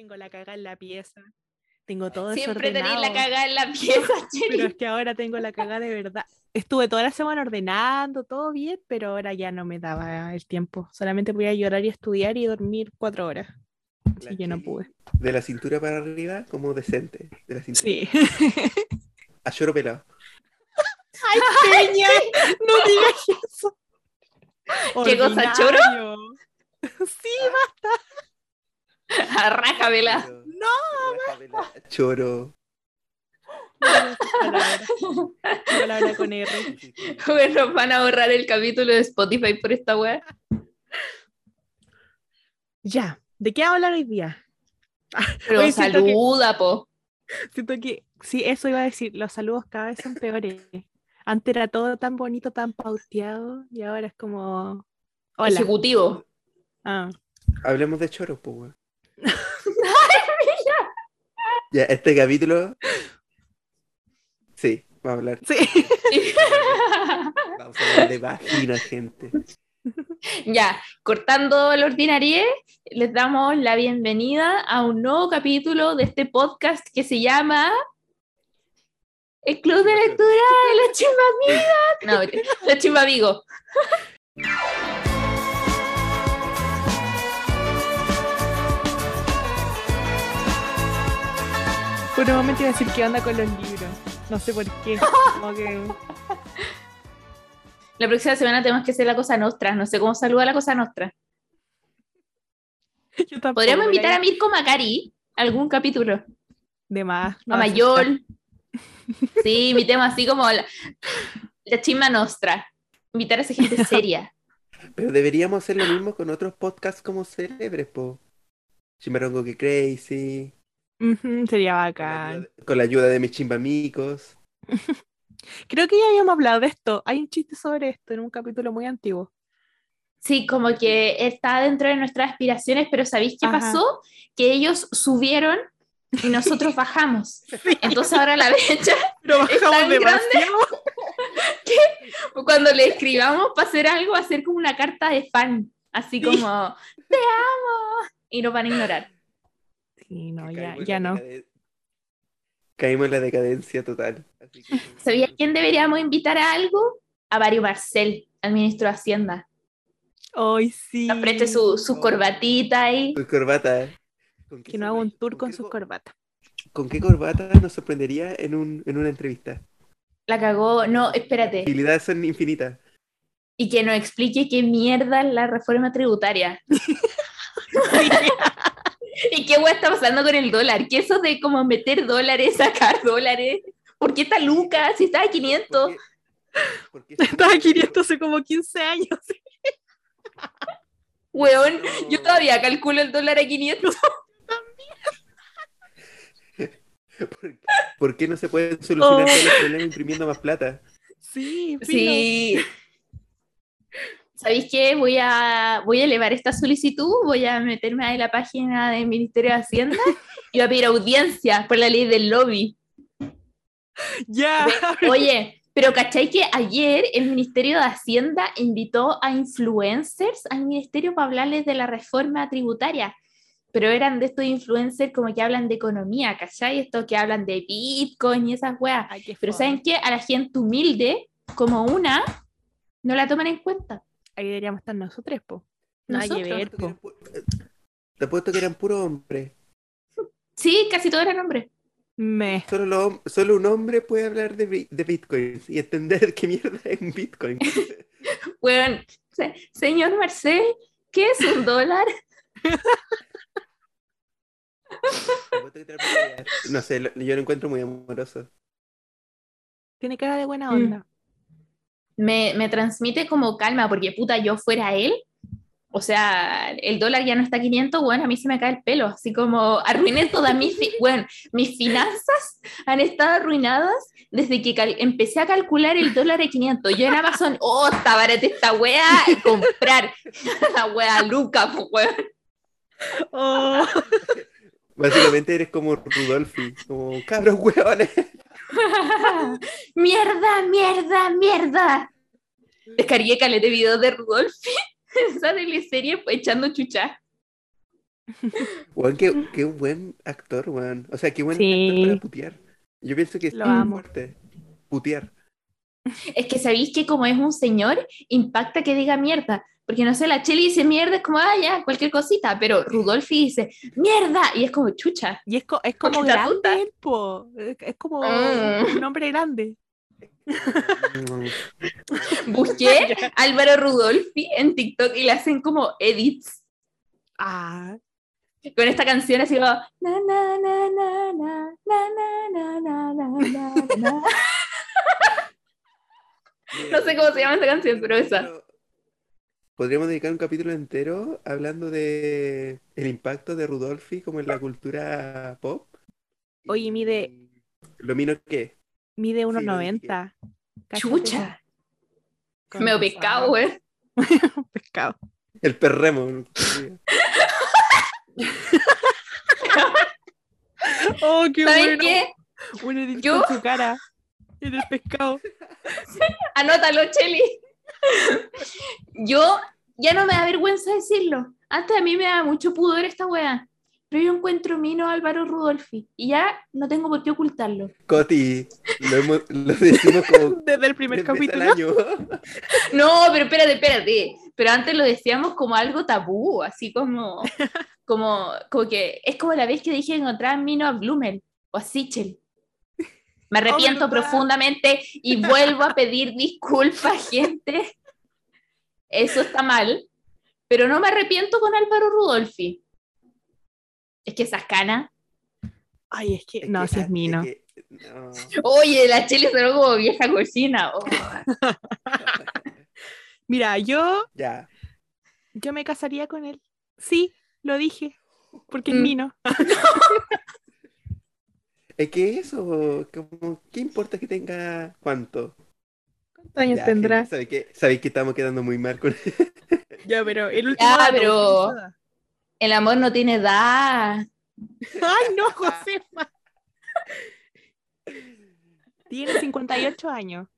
Tengo la caga en la pieza. Tengo todo Siempre tenéis la cagada en la pieza, Pero Cheri. es que ahora tengo la caga de verdad. Estuve toda la semana ordenando, todo bien, pero ahora ya no me daba el tiempo. Solamente podía llorar y estudiar y dormir cuatro horas. Así que no pude. De la cintura para arriba, como decente. De la cintura. Sí. A lloro pelado. ¡Ay, Peña! No digas eso. ¿Qué cosa, choro? Sí, A Pero- No, Rájamela, Choro. palabra. Palabra con R. Bueno, van a borrar el capítulo de Spotify por esta wea. Ya, ¿de qué hablar hoy día? Pero Oye, siento que- saluda, po. Siento que, sí, eso iba a decir, los saludos cada vez son peores. Antes era todo tan bonito, tan pauteado, y ahora es como... Hola. Ejecutivo. Ah, Hablemos de choros, pues, weón. Ya, este capítulo. Sí, vamos a hablar. sí. Vamos a hablar de vagina, gente. ya, cortando el ordinarie, les damos la bienvenida a un nuevo capítulo de este podcast que se llama El Club de Lectura de los Chimbamigas. No, los Chimbamigos. Por un momento iba a decir qué onda con los libros. No sé por qué. Como que... La próxima semana tenemos que hacer la cosa nostra. No sé cómo saluda la cosa nostra. Podríamos invitar a Mirko Macari a algún capítulo. De más. no a Mayol. Sí, invitemos así como la, la chisma nostra. Invitar a esa gente seria. Pero deberíamos hacer lo mismo con otros podcasts como célebres, po. Chimarongo que Crazy. Sería Con la, bacán. ayuda, con la ayuda de mis chimbamicos. Creo que ya habíamos hablado de esto. Hay un chiste sobre esto en un capítulo muy antiguo. Sí, como que está dentro de nuestras aspiraciones, pero ¿sabéis qué Ajá. pasó? Que ellos subieron y nosotros bajamos. Entonces ahora la fecha, Pero Es bajamos tan grande. demasiado. cuando le escribamos para hacer algo, va a ser como una carta de fan. Así Sí. como, te amo. Y nos van a ignorar. Sí, no, ya, ya no. Caímos en la decadencia total. Así que- ¿Sabías quién deberíamos invitar a algo? A Mario Marcel, al ministro de Hacienda. Hoy sí. Nos preste su, su Oh. corbatita ahí. Con corbata. ¿eh? ¿Con qué Que no haga un tour con qué sus co- corbatas. ¿Con qué corbata nos sorprendería en, un, en una entrevista? La cagó. No, espérate. Posibilidades son infinitas. Y que nos explique qué mierda es la reforma tributaria. ¿Y qué hueá está pasando con el dólar? ¿Qué eso de como meter dólares, sacar dólares? ¿Por qué está Lucas? Si está a 500. ¿Por qué? ¿Por qué Estaba 500 hace como 15 años. Weón, yo todavía calculo el dólar a 500. ¿Por, por qué no se pueden solucionar Oh. todos los problemas imprimiendo más plata? Sí. Sí. ¿Sabéis qué? Voy a, voy a elevar esta solicitud, voy a meterme a la página del Ministerio de Hacienda y voy a pedir audiencia por la ley del lobby. Ya. Oye, pero ¿cachai que ayer el Ministerio de Hacienda invitó a influencers al ministerio para hablarles de la reforma tributaria? Pero eran de estos influencers como que hablan de economía, ¿cachai? Estos que hablan de Bitcoin y esas weas. Ay, Pero. ¿saben qué? A la gente humilde, como una, no la toman en cuenta. Ahí deberíamos estar nosotros, po. Que Nosotros. ver, po. Te apuesto que eran puros hombres. Sí, casi todos eran hombres. Me. Solo, solo un hombre puede hablar de, de bitcoins y entender qué mierda es un bitcoin. Bueno, se- señor Marcel, ¿qué es un dólar? No sé, lo- yo lo encuentro muy amoroso. Tiene cara de buena Mm. Me, me transmite como calma, porque puta, yo fuera él, o sea, el dólar ya no está a 500, bueno, a mí se me cae el pelo, así como arruiné todas mis, fi- bueno, mis finanzas han estado arruinadas desde que empecé a calcular el dólar a 500. Yo en Amazon, oh, está barata esta wea, y comprar la wea Luca, pues, weón. Oh, Básicamente eres como Rudolfi, como cabros hueones. mierda, mierda, mierda. Descargué caleta de videos de Rudolf, esa teleserie echando chucha. Weón, qué, qué buen actor, weón. O sea, qué buen Sí. actor para putear. Yo pienso que es Lo amo. fuerte. Putear. Es que sabéis que como es un señor, impacta que diga mierda. Porque no sé, la Cheli dice mierda, es como, ah, ya, cualquier cosita, pero Rudolfi dice mierda, y es como chucha. Y es, co es como grande, es como un hombre grande. Busqué Álvaro Rudolfi en TikTok y le hacen como edits. Ah. Con esta canción así como. no sé cómo se llama esa canción, pero esa. Podríamos dedicar un capítulo entero hablando de el impacto de Rudolfi como en la cultura pop. Oye, mide- ¿Lo mino qué? mide lo 1,90. Cáchate Chucha. Me pescado, güey. Pescado. El perremo. Oh, qué ¿Saben bueno. qué? Un Yo- con su cara en el pescado. Anótalo, Cheli. Yo ya no me da vergüenza decirlo. Antes a mí me da mucho pudor esta wea. Pero yo encuentro mino a Álvaro Rudolfi. Y ya no tengo por qué ocultarlo. Coti, lo, hemos- lo decimos como Desde el primer capítulo. año. No, pero espérate, espérate. Pero antes lo decíamos como algo tabú, así como, como, como que es como la vez que dije que encontraba mino a Blumel o a Sichel. Me arrepiento profundamente y vuelvo a pedir disculpas, gente. Eso está mal, pero no me arrepiento con Álvaro Rudolfi. Es que esas canas. Ay, es que Es no, si es mino. que- no. Oye, la chile sonó como vieja cochina. Oh. Mira, yo, Ya. yo me casaría con él. Sí, lo dije. Porque es Mm. mino. Es que eso, como, ¿qué importa que tenga cuánto? ¿Cuántos años Ya, tendrá? gente, ¿Sabéis que, sabéis que estamos quedando muy mal con Ya, pero el último. Ya, dato, pero-. El amor no tiene edad. Ay, no, Josefa. Tiene 58 años.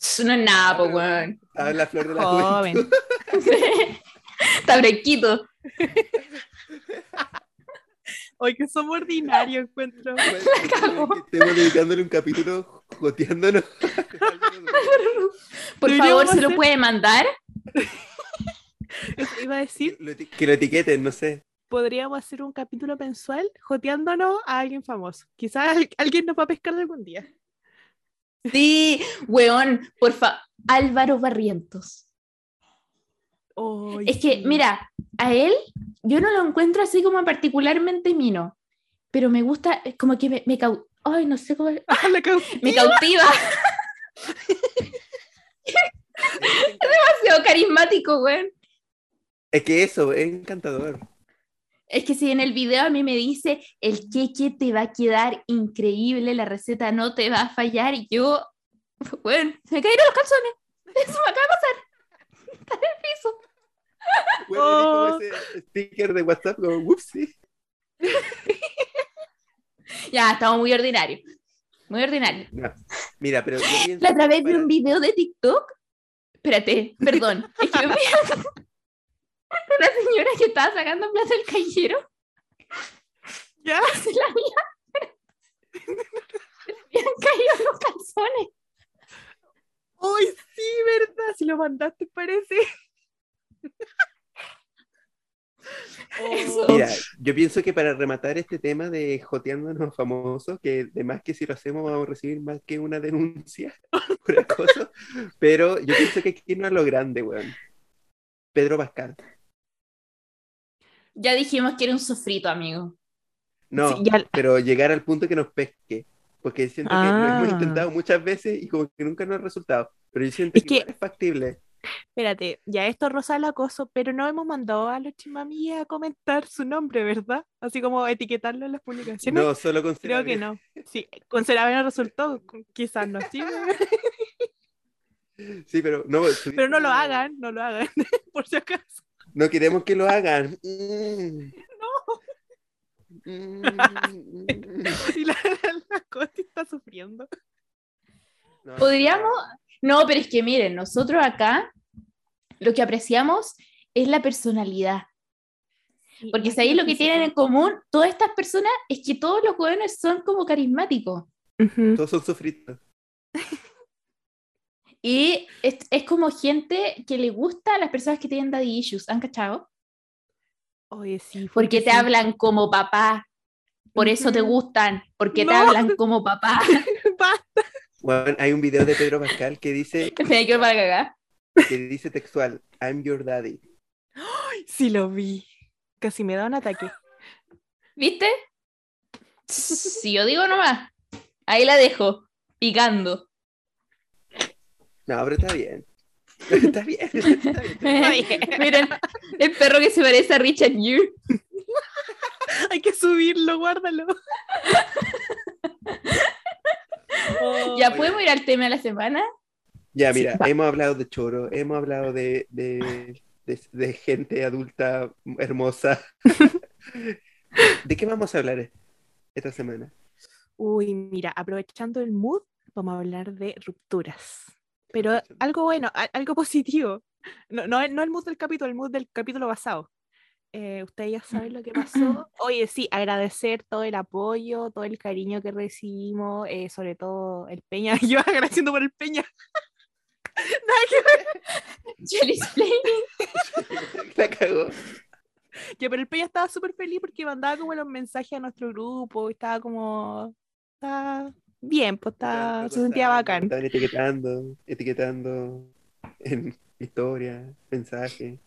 Eso no es nada, pues, weón. Estaba en la flor de la Joven. Está fresquito. Hoy que somos ordinarios, encuentro. Bueno, Estamos dedicándole un capítulo joteándonos. Por favor, ¿se lo puede mandar? Iba a decir, que lo etiqueten, no sé. podríamos hacer un capítulo mensual joteándonos a alguien famoso. Quizás al- alguien nos va a pescar algún día. Sí, weón, por favor. Álvaro Barrientos. Es que, mira, a él yo no lo encuentro así como particularmente mino, pero me gusta, es como que me, me cau- Ay, no sé cómo. Ah, Me cautiva. Demasiado carismático, weón. Es que eso, es encantador. Es que si en el video a mí me dice el queque te va a quedar increíble, la receta no te va a fallar, y yo, bueno, se me cayeron los calzones. Eso me acaba de pasar. Está en el piso. Bueno, Oh. como ese sticker de WhatsApp como whoopsie. Ya, estamos muy ordinarios. Muy ordinarios. No. Mira, pero La otra vez vi para- un video de TikTok. Espérate, perdón. Es que me una señora que estaba sacando plata del cajero. Ya. Se la había- se le habían caído los calzones. Lo mandaste, parece. Mira, yo pienso que para rematar este tema de joteándonos famosos, que de más que si lo hacemos vamos a recibir más que una denuncia por acoso, pero yo pienso que hay que irnos a lo grande, weón. Pedro Pascal. Ya dijimos que era un sofrito, amigo. No, Sí, ya- pero llegar al punto que nos pesque. Porque siento que lo Ah. hemos intentado muchas veces y como que nunca nos ha resultado. Pero yo siento Es que, es factible. Espérate, ya esto rosa el acoso, pero no hemos mandado a los chimamíes a comentar su nombre, ¿verdad? Así como etiquetarlo en las publicaciones. No, solo con Creo que no. Sí, con Cerave no resultó, quizás no, sí, Sí, pero no, pero no lo hagan, no lo hagan, por si acaso. No queremos que lo hagan. Mm. Mm, mm. Y la, la Coti está sufriendo. No, Podríamos. No, pero es que miren, nosotros acá lo que apreciamos es la personalidad. Porque si ahí lo que tienen en común todas estas personas es que todos los jóvenes son como carismáticos. Todos son sofritos. Y es, es como gente que le gusta a las personas que tienen daddy issues, ¿han cachado? Oye, sí. Porque te sí. hablan como papá, por eso te gustan, porque te No. hablan como papá. Basta. Bueno, hay un video de Pedro Pascal que dice, Me quedo para cagar. que dice textual, I'm your daddy. Sí lo vi. Casi me da un ataque. ¿Viste? Si yo digo nomás, ahí la dejo, picando. No, pero está bien. Está bien. Está bien. Miren, el perro que se parece a Richard Gere. Hay que subirlo, guárdalo. Oh, ¿Ya podemos ir al tema de la semana? Ya, mira, hemos hablado de choro, hemos hablado de, de, de- de gente adulta hermosa. ¿De qué vamos a hablar esta semana? Uy, mira, aprovechando el mood, vamos a hablar de rupturas. Pero algo bueno, algo positivo. No, no, no el mood del capítulo, el mood del capítulo pasado. Eh, ustedes ya saben lo que pasó. Oye, sí, agradecer todo el apoyo, todo el cariño que recibimos, eh, sobre todo el Peña. Yo agradeciendo por el Peña. La cagó. Ya, pero el Peña estaba súper feliz porque mandaba como los mensajes a nuestro grupo, y estaba como, estaba bien, pues estaba, se sentía bacán. Estaban etiquetando, etiquetando en historia, mensaje.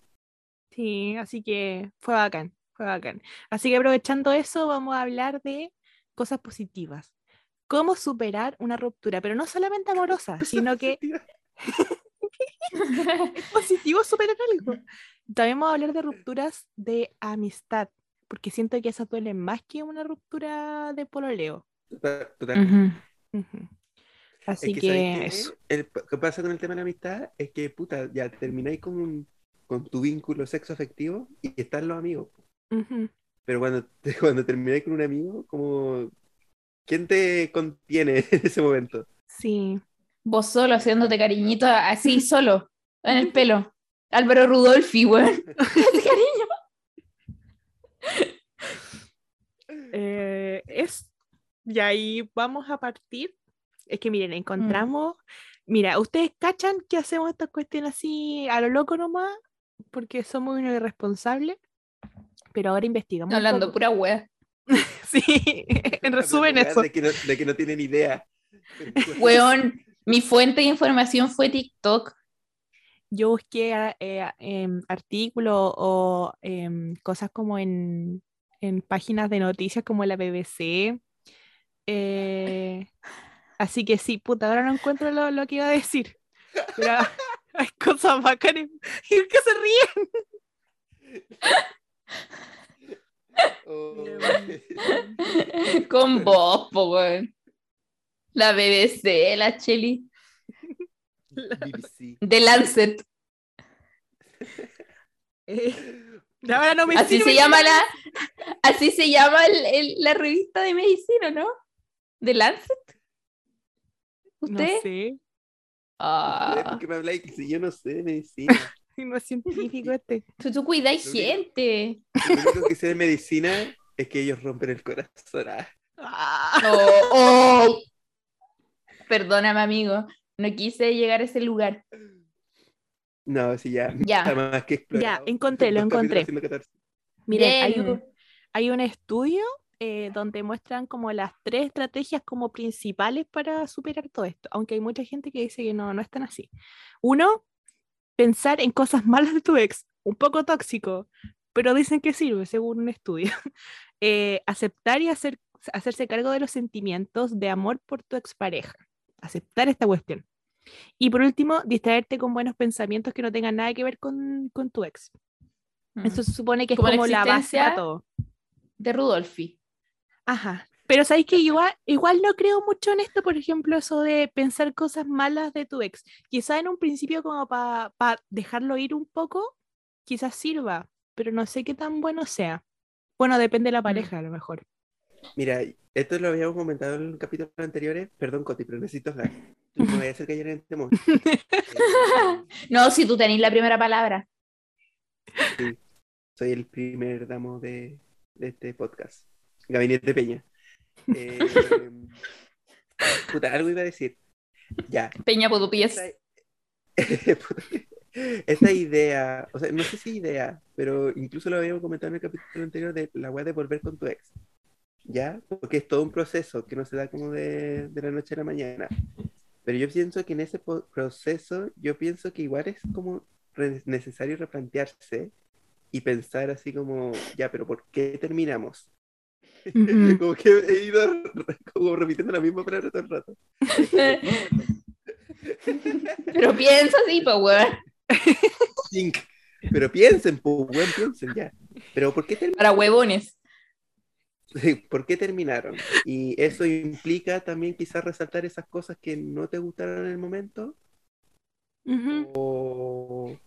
Sí, así que fue bacán, fue bacán. Así que aprovechando eso, vamos a hablar de cosas positivas. Cómo superar una ruptura, pero no solamente amorosa, sino que es positivo superar algo. También vamos a hablar de rupturas de amistad, porque siento que esas duelen más que una ruptura de pololeo. Total-. Así Es que, eso. El p- que pasa con el tema de la amistad es que, puta, ya termináis con, un- con tu vínculo sexo afectivo y están los amigos. Pero cuando, te- cuando termináis con un amigo, como, ¿quién te contiene en ese momento? Sí. Vos solo haciéndote cariñito así, solo, en el pelo. Álvaro Rudolfi, weón. Ese cariño. Eh, es, y ahí vamos a partir. Es que miren, encontramos, mira, ustedes cachan que hacemos estas cuestiones así a lo loco nomás, porque somos unos irresponsables, pero ahora investigamos. Hablando pura wea. Sí, en resumen eso. De que, no, de que no tienen idea. Weón, mi fuente de información fue TikTok. Yo busqué a- eh, em, artículos o em, cosas como en, en páginas de noticias como la BBC. eh, así que sí, puta, ahora no encuentro lo, lo que iba a decir. Pero hay cosas bacanas. ¿Y qué se ríen? Oh. Con vos, po, weón. La BBC, la Cheli. BBC. The Lancet. Eh, ahora no me Así se que llama la, así se llama el- el- la revista de medicina, ¿no? The Lancet. No ¿Usted? sé, Ah, ¿Por qué me habláis? Si yo no sé de medicina. no es científico este. tú, tú cuidáis Lo único- gente. Lo único que sé de medicina es que ellos rompen el corazón. Ah. Ah, Oh, oh. Perdóname, amigo. No quise llegar a ese lugar. No, sí, ya. Ya. Está más que explorado. encontré, lo encontré. Miren, hay un, hay un estudio eh, donde muestran como las tres estrategias como principales para superar todo esto, aunque hay mucha gente que dice que no, no es tan así. Uno, pensar en cosas malas de tu ex, un poco tóxico, pero dicen que sirve según un estudio. Eh, aceptar y hacer, hacerse cargo de los sentimientos de amor por tu expareja. Aceptar esta cuestión. Y por último, distraerte con buenos pensamientos que no tengan nada que ver con, con tu ex. Eso se supone que es Como como, la base para todo. De Rudolfi. Ajá. Pero sabéis que igual, igual no creo mucho en esto, por ejemplo, eso de pensar cosas malas de tu ex. Quizá en un principio como para dejarlo ir un poco, quizás sirva, pero no sé qué tan bueno sea. Bueno, depende de la pareja a lo mejor. Mira, esto lo habíamos comentado en capítulos anteriores. Perdón, Coti, pero necesito hablar. No voy a hacer callar en este momento. No, si tú tenés la primera palabra. soy el primer damo de, de este podcast. Gabinete Peña. Eh, puta, algo iba a decir. Ya. Peña Podupies. Esa, esa idea, o sea, no sé si idea, pero incluso lo habíamos comentado en el capítulo anterior de la weá de volver con tu ex. ¿Ya? Porque es todo un proceso que no se da como de, de la noche a la mañana. Pero yo pienso que en ese proceso, yo pienso que igual es como re- necesario replantearse y pensar así como, ya, pero ¿por qué terminamos? Como que he ido como repitiendo la misma palabra todo el rato. Pero piensa así, pues, weón. Think. Pero piensen, pues, weón, piensen ya. Pero ¿por qué, termi- Para huevones. ¿por qué terminaron? Y eso implica también quizás resaltar esas cosas que no te gustaron en el momento. O,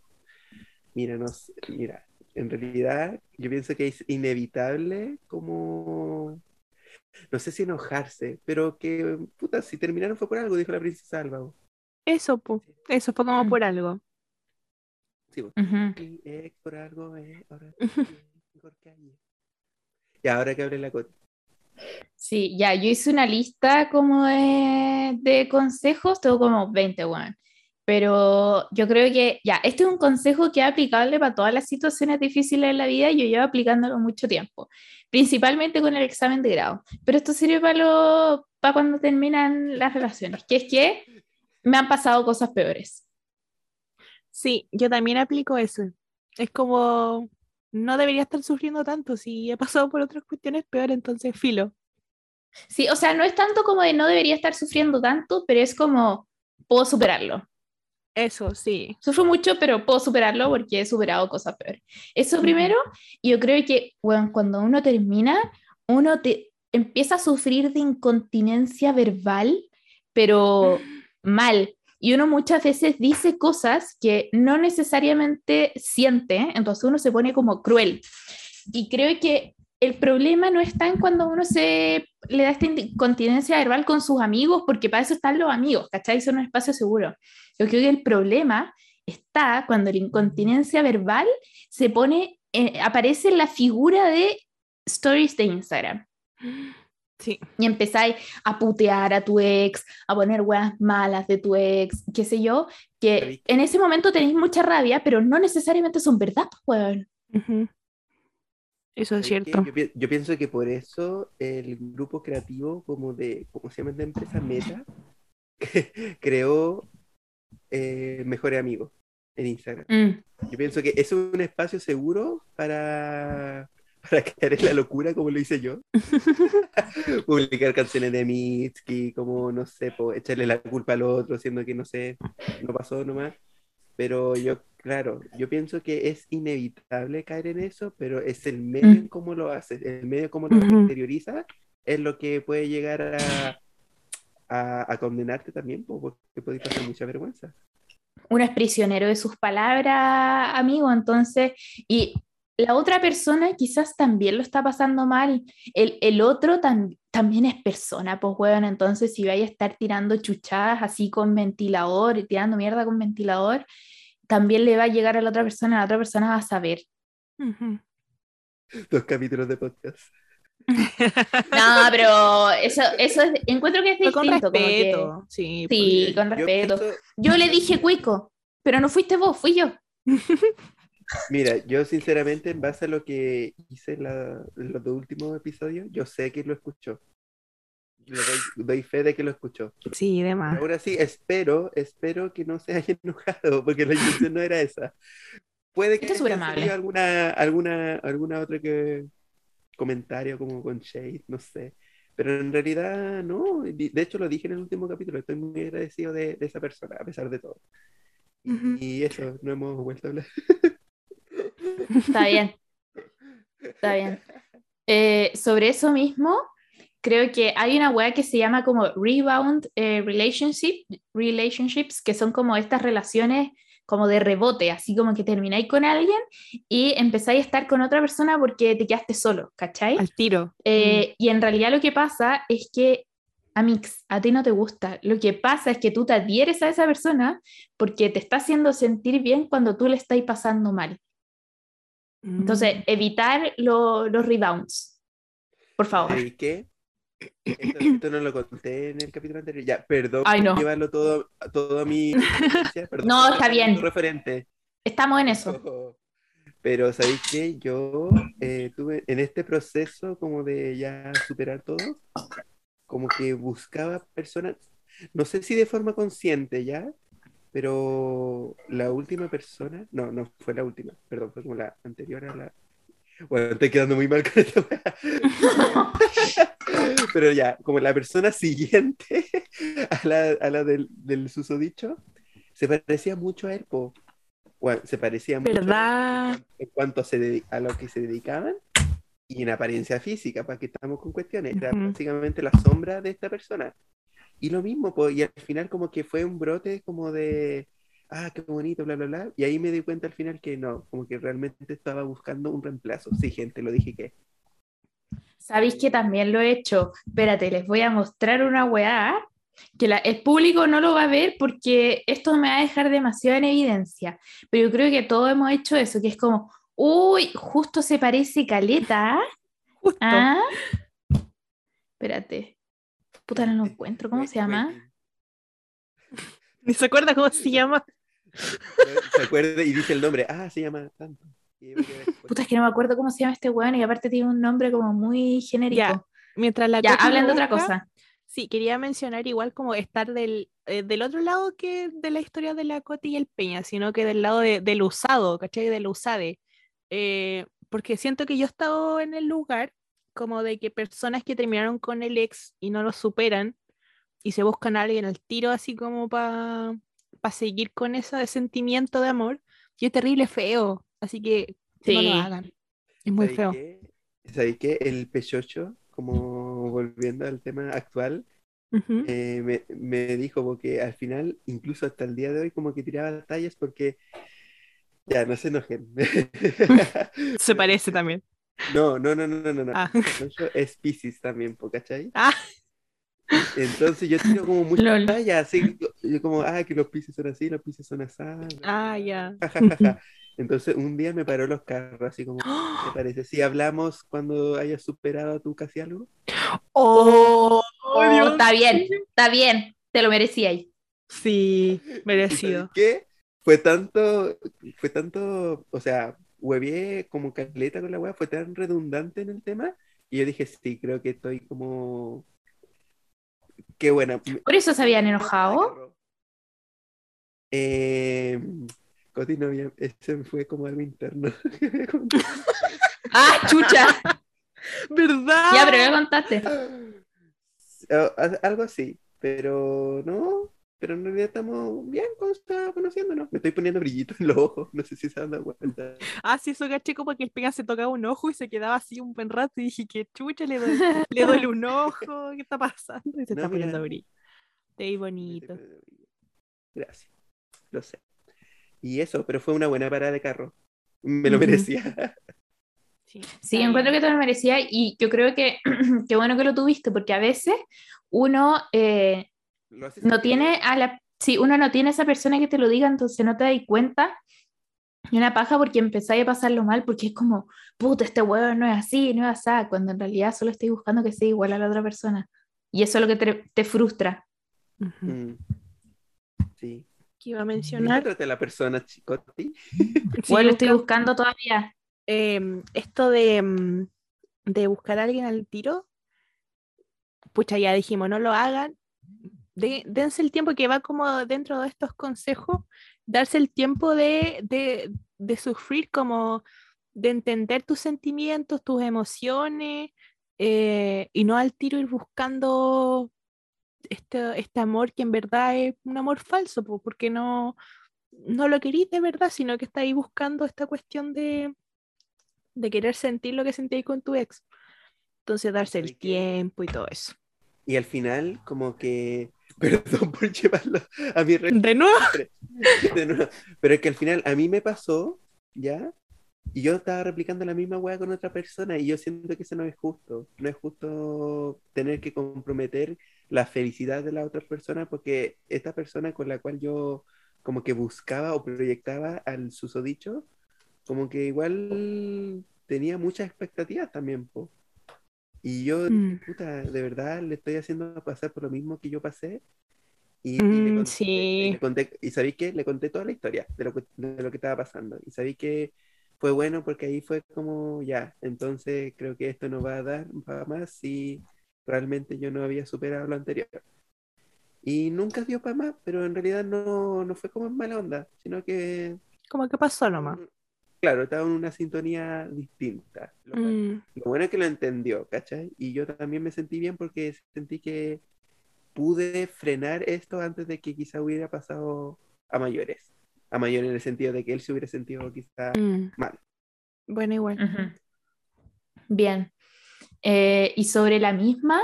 mira, no sé, mira, en realidad yo pienso que es inevitable como, no sé si enojarse, pero que, puta, si terminaron fue por algo, dijo la princesa Alba. po. Eso, po. Eso fue como Mm. por algo. Sí, po. Por algo, eh, ahora estoy mejor que ayer. Y ahora que hable la Coti. Sí, ya, yo hice una lista como de, de consejos, tengo como 20, weón. Pero yo creo que, ya, este es un consejo que es aplicable para todas las situaciones difíciles en la vida y yo llevo aplicándolo mucho tiempo, principalmente con el examen de grado. Pero esto sirve para, lo, para cuando terminan las relaciones, que es que me han pasado cosas peores. Sí, yo también aplico eso. Es como, no debería estar sufriendo tanto si he pasado por otras cuestiones peor, entonces filo. Sí, o sea, no es tanto como de no debería estar sufriendo tanto, pero es como, puedo superarlo. Eso, sí. Sufro mucho, pero puedo superarlo porque he superado cosas peores. Eso primero, y yo creo que bueno, cuando uno termina, uno te empieza a sufrir de incontinencia verbal, pero mal. Y uno muchas veces dice cosas que no necesariamente siente, entonces uno se pone como cruel. Y creo que el problema no está en cuando uno se le da esta incontinencia verbal con sus amigos, porque para eso están los amigos, ¿cachai? Son un espacio seguro. Yo creo que el problema está cuando la incontinencia verbal se pone, eh, aparece en la figura de stories de Instagram. Sí. Y empezáis a putear a tu ex, a poner weas malas de tu ex, qué sé yo, que en ese momento tenéis mucha rabia, pero no necesariamente son verdad, pues, weón. Eso es cierto. Yo, yo pienso que por eso el grupo creativo como de, ¿cómo se llama esta empresa? Meta, creó eh, Mejores Amigos en Instagram. Mm. Yo pienso que es un espacio seguro para, para caer en la locura como lo hice yo. Publicar canciones de Mitski, como, no sé, po, echarle la culpa al otro, siendo que, no sé, no pasó nomás. Pero yo, claro, yo pienso que es inevitable caer en eso, pero es el medio Mm. en cómo lo haces, el medio cómo lo Ujú. exterioriza, es lo que puede llegar a, a, a condenarte también, po, porque puede pasar mucha vergüenza. uno es prisionero de sus palabras, amigo, entonces, y la otra persona quizás también lo está pasando mal, el, el otro tam- también es persona, pues, weón, entonces si vais a estar tirando chuchadas así con ventilador, y tirando mierda con ventilador, también le va a llegar a la otra persona, la otra persona va a saber. Ujú. Dos capítulos de podcast. No, pero eso, eso es, encuentro que es Pero con distinto, como que- respeto. Sí. sí, Porque con yo respeto. pienso- Yo le dije cuico, pero no fuiste vos, fui yo. Mira, yo sinceramente, en base a lo que hice en, la- en los dos últimos episodios, yo sé que lo escuchó. Le doy, doy fe de que lo escuchó. Sí, demás. Ahora sí, espero, espero que no se haya enojado, porque la intención no era esa. Puede que haya alguna, alguna, alguna otra que comentario como con Shade, no sé. Pero en realidad no. De hecho, lo dije en el último capítulo. Estoy muy agradecido de, de esa persona, a pesar de todo. Y eso, no hemos vuelto a hablar. Está bien. Está bien. Eh, sobre eso mismo, creo que hay una web que se llama como Rebound eh, relationship, Relationships, que son como estas relaciones como de rebote, así como que termináis con alguien y empezáis a estar con otra persona porque te quedaste solo, ¿cachai? Al tiro. Eh, y en realidad lo que pasa es que, Amix, a ti no te gusta. Lo que pasa es que tú te adhieres a esa persona porque te está haciendo sentir bien cuando tú le estás pasando mal. Entonces, Mm. evitar lo- los rebounds. Por favor. ¿Y qué? Esto, no lo conté en el capítulo anterior. Ya, perdón Ay, no. por llevarlo todo, todo a mi perdón No, está bien. referente. Estamos en eso. Pero ¿sabéis qué? Yo eh, tuve en este proceso como de ya superar todo, como que buscaba personas, no sé si de forma consciente ya, pero la última persona, no, no fue la última, perdón, fue como la anterior a la... Bueno, estoy quedando muy mal con esta. Pero ya, como la persona siguiente a la, a la del, del susodicho, se parecía mucho a él, po. Bueno, se parecía mucho ¿Verdad? en, en cuanto se a lo que se dedicaban y en apariencia física, para que estamos con cuestiones. Era Ujú. básicamente la sombra de esta persona. Y lo mismo, po, y al final como que fue un brote como de, ah, qué bonito, bla, bla, bla. Y ahí me di cuenta al final que no, como que realmente estaba buscando un reemplazo. Sí, gente, lo dije que. Sabéis que también lo he hecho. Espérate, les voy a mostrar una weá que la- el público no lo va a ver porque esto me va a dejar demasiado en evidencia. Pero yo creo que todos hemos hecho eso, que es como, uy, justo se parece caleta. Justo. Ah, espérate. Puta, no lo encuentro. ¿Cómo se llama? Ni se acuerda cómo se llama. Se acuerda y dice el nombre, ah, se llama tanto. Puta, es que no me acuerdo cómo se llama este weón y aparte tiene un nombre como muy genérico. Ya, Mientras la Ya, hablan de otra cosa. Sí, quería mencionar igual como estar del, eh, del otro lado que de la historia de la Coti y el Peña, sino que del lado de- del usado, ¿cachai? Del usade. Eh, porque siento que yo he estado en el lugar como de que personas que terminaron con el ex y no lo superan y se buscan a alguien al tiro así como para seguir con ese sentimiento de amor, y es terrible feo, así que no lo Sí. hagan. Es muy ¿Sabéis feo. qué? ¿Sabéis qué? El pechocho, como volviendo al tema actual, Ujú. eh, me, me dijo porque al final, incluso hasta el día de hoy, como que tiraba tallas porque ya no se enojen. Se parece también. No, no, no, no, no, no. Ah. Es Piscis también, ¿cachai? Ah. Entonces yo tiro como muchas tallas, así, yo como, ah, que los Piscis son así, los Piscis son así. Ah, ya. Entonces un día me paró los carros, así como, ¿te parece? Si hablamos cuando hayas superado tú casi algo. Oh, Oh, está bien, está bien. Te lo merecíais. Sí, ¿Y sabes merecido. qué? Fue tanto, fue tanto, o sea, huevié como caleta con la wea, fue tan redundante en el tema, y yo dije, sí, creo que estoy como... Qué buena. Por eso se habían enojado. Eh, Coti no había- ese fue como algo interno. Ah, chucha. ¿Verdad? ya, pero ¿qué contaste? Ah, Algo así, pero no, pero en realidad estamos bien está conociéndonos. Me estoy poniendo brillito en los ojos, no sé si se han dado cuenta. Ah, sí, eso caché como que el pega se tocaba un ojo y se quedaba así un buen rato y dije, qué chucha, le duele, le duele un ojo, ¿qué está pasando? Y se No, está mira. poniendo brillo. Te vi bonito. Gracias, lo sé. Y eso, pero fue una buena parada de carro. Me lo merecía. Sí, Sí, encuentro que te lo merecía y yo creo que qué bueno que lo tuviste, porque a veces uno eh, Lo haces no tiene a la, sí, uno no tiene esa persona que te lo diga, entonces no te das cuenta. Y una paja porque empezáis a pasarlo mal, porque es como, puta, este huevo no es así, no es así, cuando en realidad solo estoy buscando que sea igual a la otra persona. Y eso es lo que te, te frustra. Mm. Sí. ¿Qué iba a ¿De qué mencionar? trata la persona, Chicotti? Sí, Igual lo estoy busca- buscando todavía. em, esto de, mm, de buscar a alguien al tiro, pucha, ya dijimos, no lo hagan. De- dense el tiempo que va como dentro de estos consejos, darse el tiempo de, de, de sufrir, como de entender tus sentimientos, tus emociones, eh, y no al tiro ir buscando este, este amor que en verdad es un amor falso, po, porque no, no lo querís de verdad, sino que estáis buscando esta cuestión de, de querer sentir lo que sentíais con tu ex. Entonces darse el tiempo y todo eso. Y al final, como que, perdón por llevarlo a mi De nuevo. de nuevo, pero es que al final a mí me pasó, ¿ya? Y yo estaba replicando la misma weá con otra persona y yo siento que eso no es justo. No es justo tener que comprometer la felicidad de la otra persona porque esta persona con la cual yo como que buscaba o proyectaba al susodicho, como que igual tenía muchas expectativas también, po. Y yo, Mm. puta, de verdad le estoy haciendo pasar por lo mismo que yo pasé. Y, y le Mm, conté- sí. y le conté- y sabí que le conté toda la historia de lo que, de lo que estaba pasando. Y sabí que fue bueno porque ahí fue como, ya, entonces creo que esto no va a dar para más si realmente yo no había superado lo anterior. Y nunca dio para más, pero en realidad no, no fue como en mala onda, sino que, Como que pasó nomás. Claro, estaba en una sintonía distinta. Lo Mm, lo bueno es que lo entendió, ¿cachai? Y yo también me sentí bien porque sentí que pude frenar esto antes de que quizá hubiera pasado a mayores. A mayores en el sentido de que él se hubiera sentido quizá mm. mal. Bueno, igual. Bien. Eh, y sobre la misma,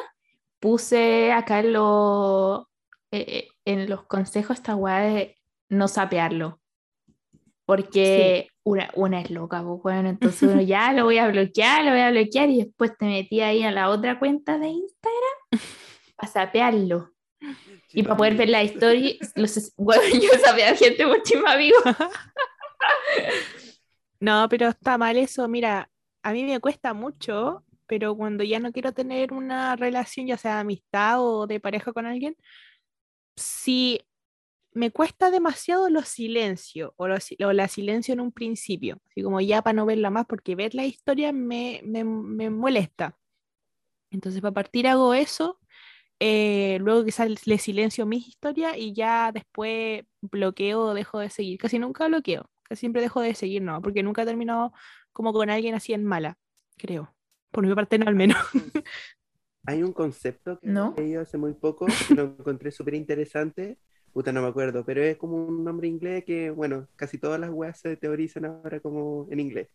puse acá en, lo- eh, eh, en los consejos esta weá de no sapearlo. Porque una, una es loca, pues bueno, entonces uno ya lo voy a bloquear, lo voy a bloquear y después te metí ahí a la otra cuenta de Instagram para sapearlo. Y para poder ver la historia, los, bueno, yo sapear gente mucho amigo. No, pero está mal eso. Mira, a mí me cuesta mucho, pero cuando ya no quiero tener una relación, ya sea de amistad o de pareja con alguien, si me cuesta demasiado los silencios o, los o la silencio en un principio, así como ya para no verla más, porque ver la historia me, me, me molesta. Entonces, para partir hago eso, eh, luego quizás le silencio mis historias y ya después bloqueo o dejo de seguir. Casi nunca bloqueo, casi siempre dejo de seguir, no, porque nunca he terminado como con alguien así en mala, creo. Por mi parte, no al menos. Hay un concepto que ¿No? he leído hace muy poco, que lo encontré súper interesante. Puta, no me acuerdo, pero es como un nombre inglés que, bueno, casi todas las weas se teorizan ahora como en inglés.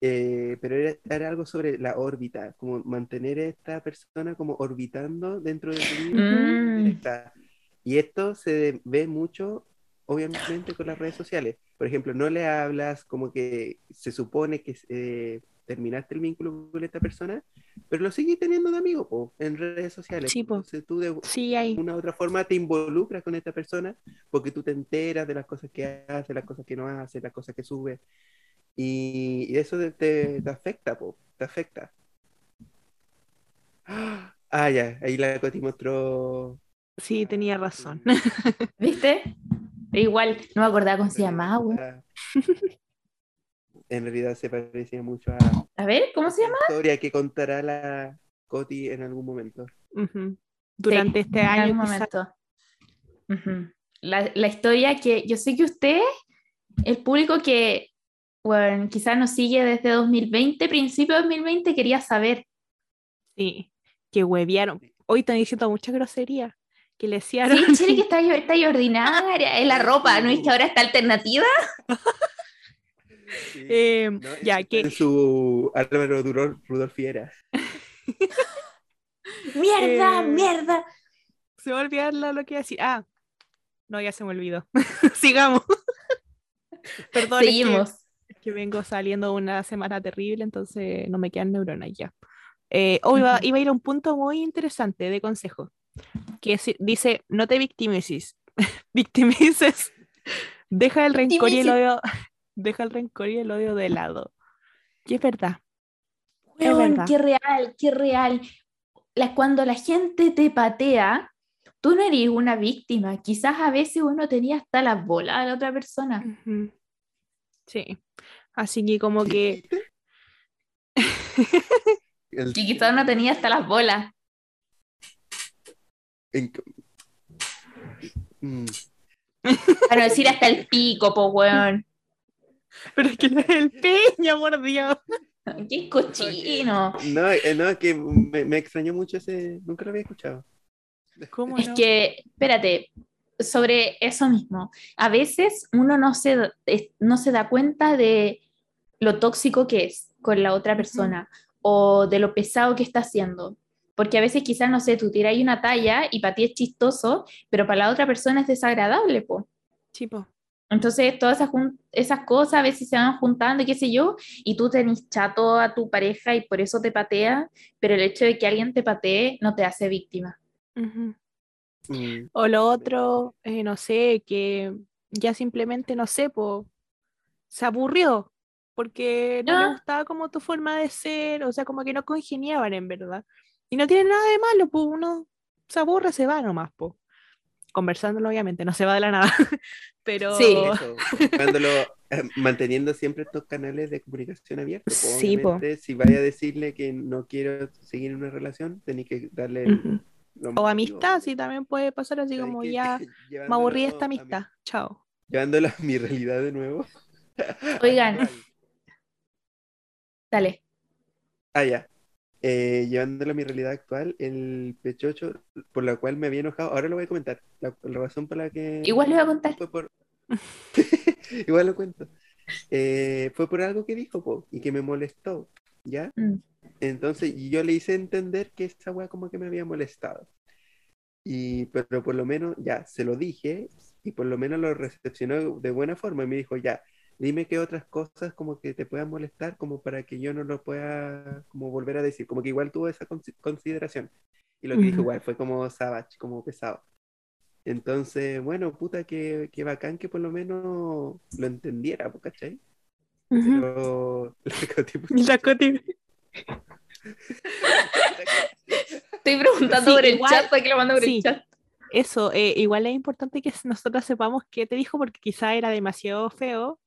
Eh, pero era, era algo sobre la órbita, como mantener a esta persona como orbitando dentro de vida. Mm. Y esto se ve mucho, obviamente, con las redes sociales. Por ejemplo, no le hablas como que se supone que eh, terminaste el vínculo con esta persona, pero lo sigues teniendo de amigo po, en redes sociales. Sí, po. Entonces tú de Sí, hay. una u otra forma te involucras con esta persona porque tú te enteras de las cosas que hace, las cosas que no hace, las cosas que sube. Y, y eso te, te- te afecta, po, te afecta. Ah, ya, ahí la Coti mostró Sí, tenía razón. ¿Viste? Igual, no me acordaba cómo se llamaba, güey. En realidad se parecía mucho a A ver, ¿cómo se llama? la historia que contará la Coti en algún momento. Durante este En año. algún momento. La, la historia que yo sé que usted, el público que, bueno, quizás nos sigue desde 2020, principio de 2020, quería saber. Sí, que huevearon. Hoy están diciendo mucha grosería. Que le decían. Sí, Chile, que está, está ahí ordinaria, es la ropa, ¿no es que ahora está alternativa? Eh, No, ya, que- En su Álvaro Duró, Rudolf Fiera. ¡Mierda, Eh, mierda! Se me va a olvidar lo lo que iba a decir. Ah, no, ya se me olvidó. Sigamos. Perdón, es que- Seguimos. es que vengo saliendo una semana terrible, entonces no me quedan neuronas ya. Eh, oh, iba, iba a ir a un punto muy interesante de consejo, que es- dice, no te victimices, victimices, deja el rencor y el odio, deja el rencor y el odio de lado. Y es verdad, es Weón, verdad. qué real, qué real. La- cuando la gente te patea, tú no eres una víctima. Quizás a veces uno tenía hasta las bolas de la otra persona. Sí, así que como que... El- Y quizás uno tenía hasta las bolas. en- Mm, Para no decir hasta el pico, po, weón. Pero es que no es el peña, amor Dios. Qué cochino. No, eh, no, es que me, me extrañó mucho ese. Nunca lo había escuchado. ¿Cómo Es no? que, espérate, sobre eso mismo. A veces uno no se, no se da cuenta de lo tóxico que es con la otra persona o de lo pesado que está haciendo. Porque a veces quizás, no sé, tú tiras ahí una talla y para ti es chistoso, pero para la otra persona es desagradable, po. Chipo. Entonces, todas esas, esas cosas a veces se van juntando y qué sé yo, y tú tenés chato a tu pareja y por eso te patea, pero el hecho de que alguien te patee no te hace víctima. Ujú. Mm, O lo otro, eh, no sé, que ya simplemente, no sé, po, se aburrió. porque no le Ah. gustaba como tu forma de ser, o sea, como que no congeniaban en verdad. Y no tiene nada de malo, pues uno se aburre, se va nomás, pues. Conversándolo, obviamente, no se va de la nada. Pero Sí. Eso, cuando manteniendo siempre estos canales de comunicación abiertos. pues, Sí, si vaya a decirle que no quiero seguir en una relación, tenéis que darle Ujú. los O amistad, sí, también puede pasar así ¿Sabes como ya me aburrí de esta a mi- amistad. Chao. Llevándolo a mi realidad de nuevo. Oigan, dale. Ah, ya. Eh, llevándolo a mi realidad actual, el pechocho por la cual me había enojado, ahora lo voy a comentar. La, la razón por la que Igual le voy a contar. fue por. Igual lo cuento. Eh, fue por algo que dijo, po, y que me molestó, ¿ya? Mm. Entonces yo le hice entender que esa weá como que me había molestado. Y, pero por lo menos ya se lo dije y por lo menos lo recepcionó de buena forma y me dijo, ya, dime qué otras cosas como que te puedan molestar como para que yo no lo pueda como volver a decir, como que igual tuvo esa consi- consideración. Y lo que dijo igual fue como savage, como pesado. Entonces, bueno, puta, que, que bacán que por lo menos lo entendiera, ¿cachai? Ujú. Pero... La Coti- Estoy preguntando Sí, por el igual- chat, para que lo mando por sí. el chat. Eso, eh, igual es importante que nosotros sepamos qué te dijo porque quizá era demasiado feo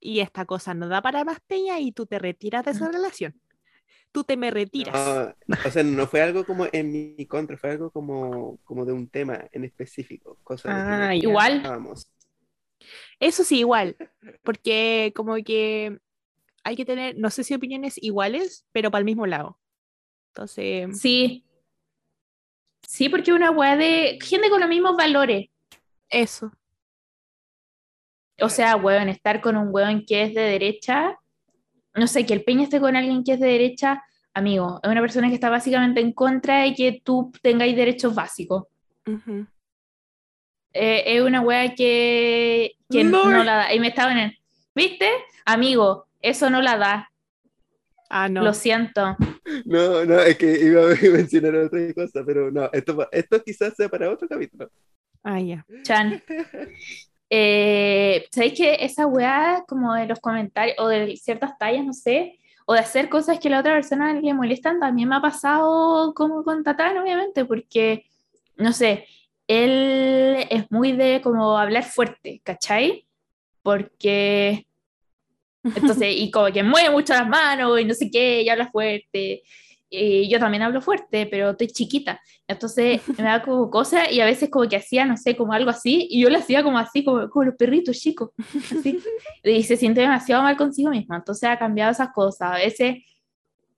y esta cosa no da para más peña y tú te retiras de esa relación. Tú te me retiras. No, o sea, no fue algo como en mi contra, fue algo como, como de un tema en específico. Que Ah. Igual. hablábamos. Eso sí, igual, porque como que hay que tener, no sé si opiniones iguales, pero para el mismo lado. Entonces, Sí. Sí, porque una weá de gente con los mismos valores. eso. O sea, weón, estar con un weón que es de derecha, no sé, que el Peña esté con alguien que es de derecha, amigo, es una persona que está básicamente en contra de que tú tengáis derechos básicos. Ujú. Eh, es una wea que, que No. no la da. Y me estaban en, ¿viste? Amigo, eso no la da. Ah, no. Lo siento. No, no, es que iba a mencionar otra cosa, pero no, esto, esto quizás sea para otro capítulo. Ah, ya. Chan. Eh, ¿Sabéis que esa weá, como de los comentarios, o de ciertas tallas, no sé, o de hacer cosas que a la otra persona le molestan, también me ha pasado como con Tatán, obviamente, porque, no sé, él es muy de como hablar fuerte, ¿cachai? Porque, entonces, y como que mueve mucho las manos y no sé qué, y habla fuerte. Y yo también hablo fuerte, pero estoy chiquita. Entonces me da como cosas y a veces como que hacía, no sé, como algo así, y yo lo hacía como así, como, como los perritos chicos, así. Y se siente demasiado mal consigo misma. Entonces ha cambiado esas cosas. A veces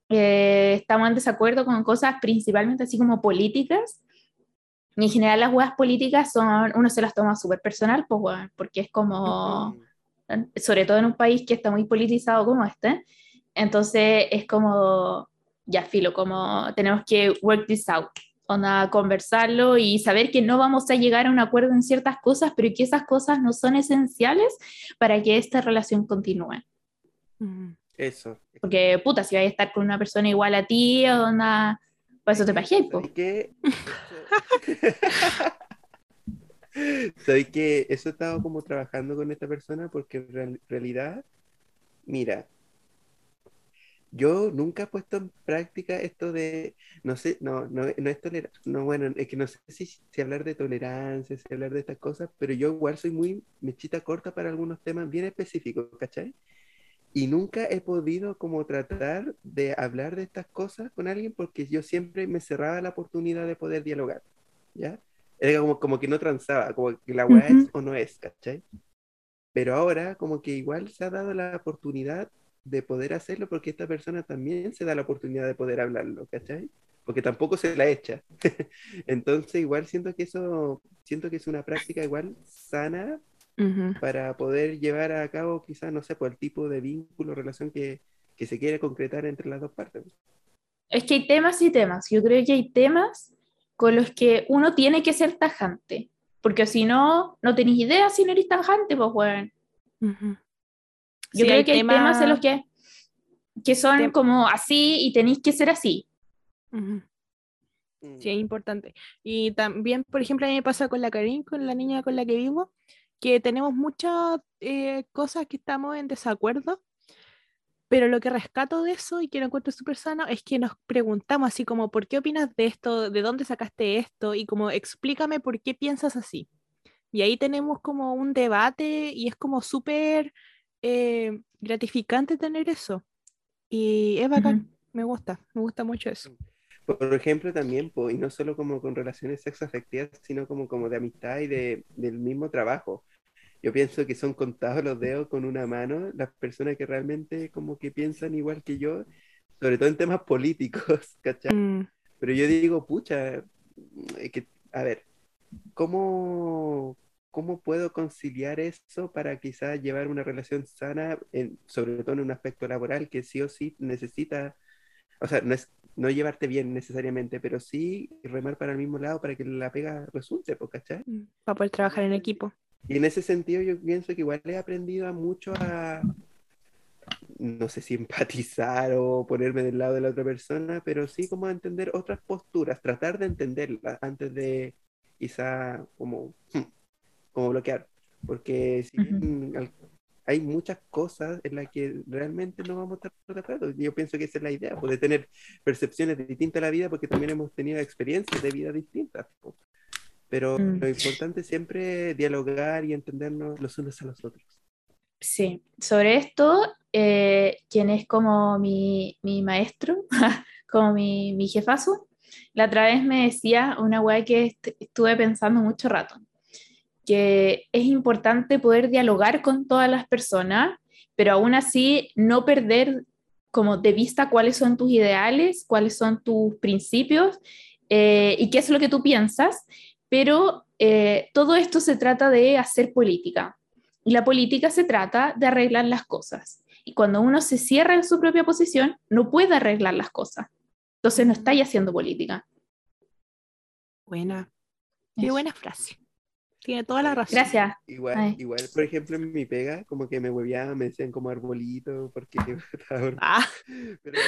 eh, estamos en desacuerdo con cosas principalmente así como políticas. Y en general las huevas políticas son, uno se las toma súper personal, pues, weón, porque es como sobre todo en un país que está muy politizado como este. Entonces es como, ya filo, como tenemos que work this out, onda, conversarlo y saber que no vamos a llegar a un acuerdo en ciertas cosas, pero que esas cosas no son esenciales para que esta relación continúe. Ujú. Eso. Porque, puta, si vais a estar con una persona igual a ti, onda, para eso te pajeáis, po. ¿Sabes qué? ¿Sabes que Eso he estado como trabajando con esta persona porque en real- realidad, mira, yo nunca he puesto en práctica esto de, no sé, no, no, no es tolerancia, no, bueno, es que no sé si, si hablar de tolerancia, si hablar de estas cosas, pero yo igual soy muy mechita corta para algunos temas bien específicos, ¿cachai? Y nunca he podido como tratar de hablar de estas cosas con alguien porque yo siempre me cerraba la oportunidad de poder dialogar, ¿ya? Era como, como que no transaba, como que la weá es Ujú. o no es, ¿cachai? Pero ahora como que igual se ha dado la oportunidad de poder hacerlo porque esta persona también se da la oportunidad de poder hablarlo, ¿cachai? Porque tampoco se la echa. Entonces igual siento que eso, siento que es una práctica igual sana Ujú. para poder llevar a cabo quizás, no sé, por el tipo de vínculo, relación que, que se quiere concretar entre las dos partes. Es que hay temas y temas. Yo creo que hay temas con los que uno tiene que ser tajante. Porque si no, no tenéis idea si no eres tajante, pues, bueno. Ujú. Yo Sí, creo que hay temas- en los que, que son Tem- como así y tenéis que ser así. Ujú. Mm. Sí, es importante. Y también, por ejemplo, a mí me pasa con la Karin, con la niña con la que vivo, que tenemos muchas eh, cosas que estamos en desacuerdo, Pero lo que rescato de eso y que lo encuentro súper sano es que nos preguntamos así como, ¿por qué opinas de esto? ¿De dónde sacaste esto? Y como, explícame por qué piensas así. Y ahí tenemos como un debate y es como súper eh, gratificante tener eso. Y es bacán, me gusta, me gusta mucho eso. Por ejemplo, también, pues, y no solo como con relaciones sexoafectivas, sino como, como de amistad y de, del mismo trabajo. Yo pienso que son contados los dedos con una mano las personas que realmente como que piensan igual que yo, sobre todo en temas políticos, ¿cachai? Mm, Pero yo digo, pucha, es que, a ver, ¿cómo, cómo puedo conciliar eso para quizás llevar una relación sana, en- sobre todo en un aspecto laboral que sí o sí necesita, o sea, no es no llevarte bien necesariamente, pero sí remar para el mismo lado para que la pega resulte, ¿cachai? mm, para poder trabajar en equipo. Y en ese sentido yo pienso que igual he aprendido a mucho a, no sé si empatizar o ponerme del lado de la otra persona, pero sí como a entender otras posturas, tratar de entenderlas antes de quizá como, como bloquear. Porque si bien al- hay muchas cosas en las que realmente no vamos a estar de acuerdo. Yo pienso que esa es la idea, pues, de tener percepciones distintas a la vida, porque también hemos tenido experiencias de vida distintas. po. Pero Mm. lo importante es siempre dialogar y entendernos los unos a los otros. Sí, sobre esto, eh, quien es como mi, mi maestro, como mi, mi jefazo, la otra vez me decía una weá que est- estuve pensando mucho rato, que es importante poder dialogar con todas las personas, pero aún así no perder como de vista cuáles son tus ideales, cuáles son tus principios eh, y qué es lo que tú piensas, pero eh, todo esto se trata de hacer política. Y la política se trata de arreglar las cosas. Y cuando uno se cierra en su propia posición, no puede arreglar las cosas. Entonces no está haciendo política. Buena. Qué buena frase. Tiene toda la razón. Gracias. Igual, Ay. igual, por ejemplo, en mi pega, como que me hueveaban, me decían como arbolito, porque. Ah, Pero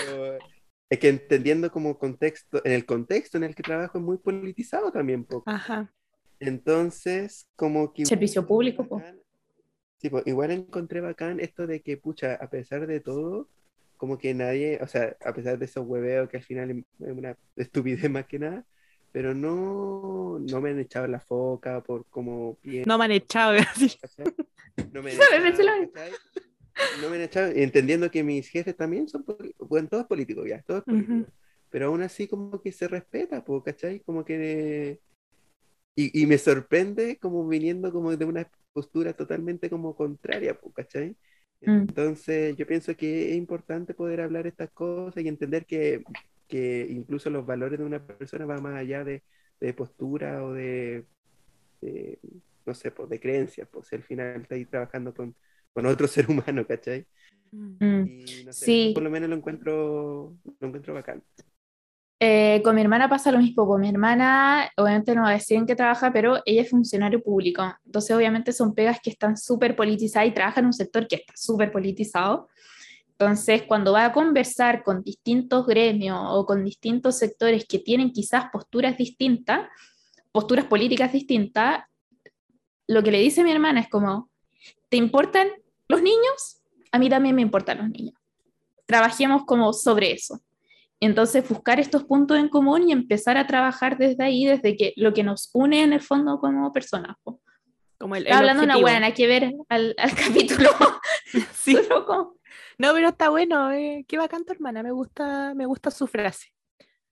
es que entendiendo como contexto, en el contexto en el que trabajo es muy politizado también, po. ajá. Entonces, como que... Servicio igual público, po. Sí, po, igual encontré bacán esto de que, pucha, a pesar de todo, como que nadie, o sea, a pesar de esos hueveos que al final es una estupidez más que nada, pero no, no me han echado la foca por como pienso, No me han echado. así. No me han echado. No me han echado, entendiendo que mis jefes también son, bueno, todos políticos ya, todos políticos, Ujú. pero aún así como que se respeta, po, ¿cachai? Como que... Y, y me sorprende como viniendo como de una postura totalmente como contraria, po, ¿cachai? Mm. Entonces yo pienso que es importante poder hablar estas cosas y entender que, que incluso los valores de una persona van más allá de, de postura o de, de, no sé, pues, de creencias, pues al final está ahí trabajando con, con otro ser humano, ¿cachai? Mm. Y no sé, Sí. por lo menos lo encuentro, lo encuentro bacán. Eh, con mi hermana pasa lo mismo. Con mi hermana, obviamente no va a decir en qué trabaja, pero ella es funcionario público. Entonces, obviamente son pegas que están súper politizadas y trabaja en un sector que está súper politizado. Entonces, cuando va a conversar con distintos gremios o con distintos sectores que tienen quizás posturas distintas, posturas políticas distintas, lo que le dice mi hermana es como, ¿te importan los niños? A mí también me importan los niños. Trabajemos como sobre eso. Entonces, buscar estos puntos en común y empezar a trabajar desde ahí, desde que lo que nos une en el fondo como personas. Como el, el hablando de una objetivo. buena, hay que ver al, al capítulo. Sí. Pero como- No, pero está bueno. eh, qué bacán tu hermana. Me gusta, me gusta su frase.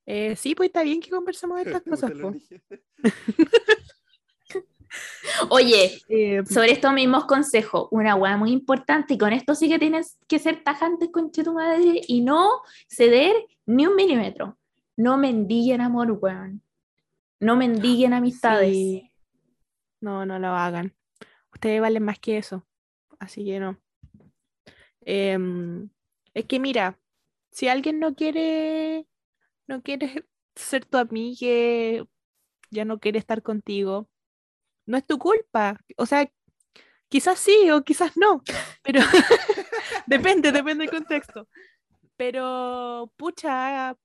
Eh, sí, pues está bien que conversemos de estas cosas. Oye, Eh, sobre estos mismos consejos, una hueá muy importante, y con esto sí que tienes que ser tajantes con tu madre y no ceder ni un milímetro. No mendiguen amor, weón. No mendiguen amistades. sí. No, no lo hagan. Ustedes valen más que eso. Así que no. Em, es que mira, si alguien no quiere, no quiere ser tu amiga, ya no quiere estar contigo, no es tu culpa. O sea, quizás sí o quizás no, pero depende, depende del contexto. Pero, pucha,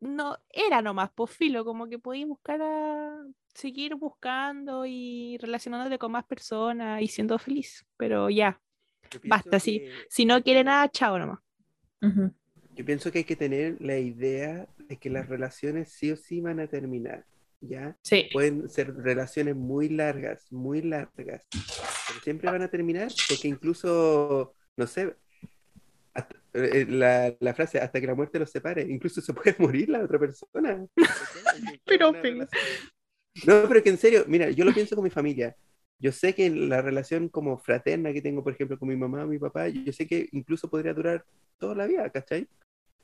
no, era nomás, por filo, como que podías buscar a seguir buscando y relacionándote con más personas y siendo feliz. Pero ya, Basta, sí. que- si no quiere nada, chao nomás. Ujú. Yo pienso que hay que tener la idea de que las relaciones sí o sí van a terminar, ¿ya? Sí. Pueden ser relaciones muy largas, muy largas, pero siempre van a terminar porque incluso, no sé, hasta- eh, la, la frase hasta que la muerte los separe, incluso se puede morir la otra persona. Pero, pero-. No, pero que en serio, mira, yo lo pienso con mi familia. Yo sé que la relación como fraterna que tengo, por ejemplo, con mi mamá mi papá, yo sé que incluso podría durar toda la vida, ¿cachai?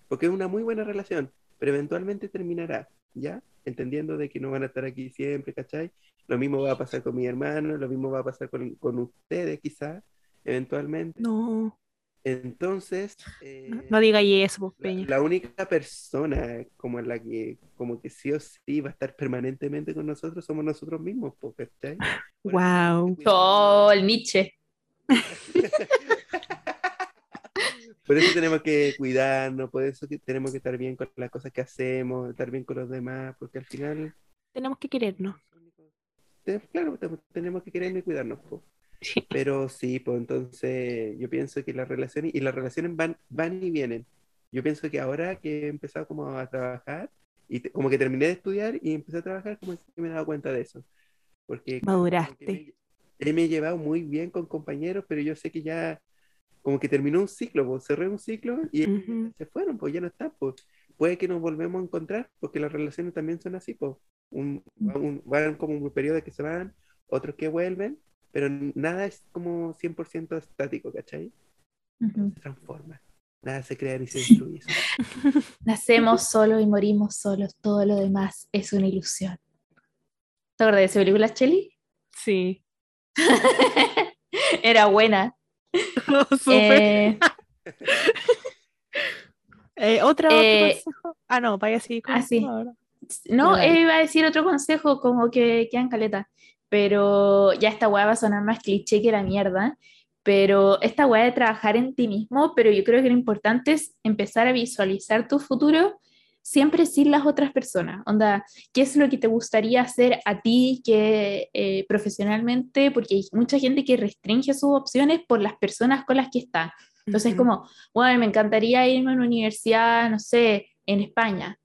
Porque es una muy buena relación, pero eventualmente terminará, ¿ya? Entendiendo de que no van a estar aquí siempre, ¿cachai? Lo mismo va a pasar con mi hermano, lo mismo va a pasar con, con ustedes, quizás, eventualmente. No, Entonces, eh, no, no digas eso, pues, la, Peña. la única persona como la que como que sí o sí va a estar permanentemente con nosotros somos nosotros mismos, po, ¿cachai? Por eso Guau. tenemos que cuidarnos. Oh, el Nietzsche. Por eso tenemos que cuidarnos, por eso que tenemos que estar bien con las cosas que hacemos, estar bien con los demás, porque al final, Tenemos que querernos. claro, te- tenemos que querernos y cuidarnos. po. Sí. Pero sí, pues entonces yo pienso que las relaciones, y las relaciones van, van y vienen. Yo pienso que ahora que he empezado como a trabajar, y te- como que terminé de estudiar y empecé a trabajar, como que me he dado cuenta de eso. Porque Maduraste. me, me he llevado muy bien con compañeros, pero yo sé que ya como que terminó un ciclo, pues, cerré un ciclo y Ujú. se fueron, pues ya no están, pues. Puede que nos volvemos a encontrar, porque las relaciones también son así, pues. Un, un- van como un periodo que se van, otros que vuelven, pero nada es como 100% estático, ¿cachai? Ujú. Se transforma. Nada se crea ni se destruye. Nacemos solos y morimos solos. Todo lo demás es una ilusión. ¿Te acuerdas de esa película, Chelly? Sí. Era buena. Súper. Eh, Eh, ¿Otro, otro eh, consejo? Ah, no, vaya así. ah, sí. no, eh, iba a decir otro consejo, como que quedan caleta. Pero ya esta weá va a sonar más cliché que la mierda. Pero esta weá de trabajar en ti mismo, pero yo creo que lo importante es empezar a visualizar tu futuro siempre sin las otras personas. Onda, ¿qué es lo que te gustaría hacer a ti que eh, profesionalmente? Porque hay mucha gente que restringe sus opciones por las personas con las que está. Entonces, Ujú. como, bueno, me encantaría irme a una universidad, no sé, en España,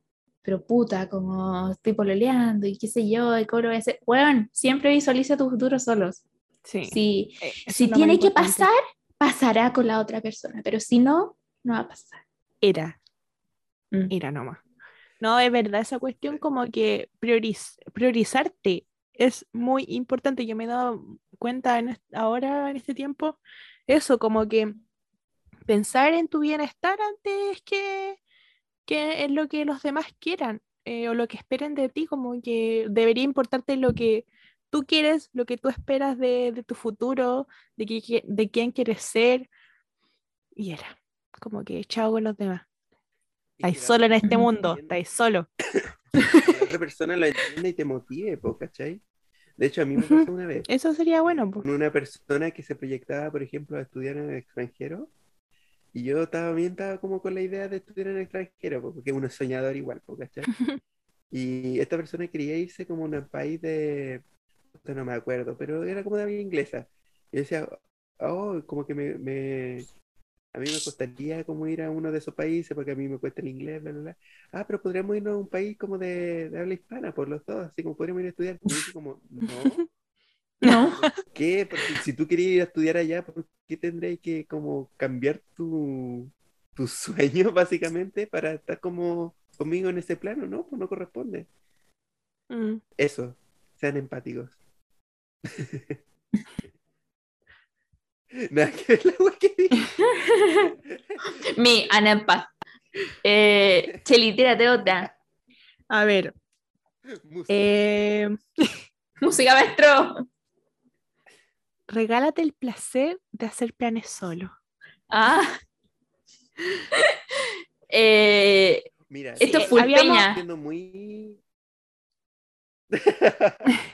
pero puta, como estoy pololeando y qué sé yo, y cómo lo voy a hacer. Bueno, siempre visualiza tu futuro solos. Sí. Si, Eh, si tiene que importante. pasar, pasará con la otra persona, pero si no, no va a pasar. Era. Mm. Era nomás. No, es verdad, esa cuestión como que prioriz- priorizarte es muy importante. Yo me he dado cuenta en ahora, en este tiempo, eso, como que pensar en tu bienestar antes que, que en lo que los demás quieran eh, o lo que esperen de ti, como que debería importarte lo que tú quieres, lo que tú esperas de, de tu futuro, de, qui- de quién quieres ser. Y era como que chao con los demás. Que Estáis solo en este mundo, estáis solo. que la otra persona lo entienda y te motive, po, ¿cachai? De hecho, a mí me pasó una vez. Eso sería bueno. po. una persona que se proyectaba, por ejemplo, a estudiar en el extranjero. Y yo también estaba como con la idea de estudiar en el extranjero, po, porque uno es soñador igual, ¿cachai? Y esta persona quería irse como a un país de, no me acuerdo, pero era como de habla inglesa. Y yo decía, oh, como que me, me- a mí me costaría como ir a uno de esos países porque a mí me cuesta el inglés, bla, bla, bla. Ah, pero podríamos irnos a un país como de, de habla hispana, por los dos, así como podríamos ir a estudiar. Y yo como, no, No, qué? Porque si tú querías ir a estudiar allá, ¿por qué tendréis que como cambiar tu, tu sueño básicamente para estar como conmigo en ese plano? No, pues no corresponde. Mm. Eso, sean empáticos. Nada que ver la wea que dije. mi Anampa. Eh, Cheli, tírate otra. A ver, Música. eh, Música, maestro. Regálate el placer de hacer planes solo. Ah. Eh, Mira, esto sí, es full habíamos- muy...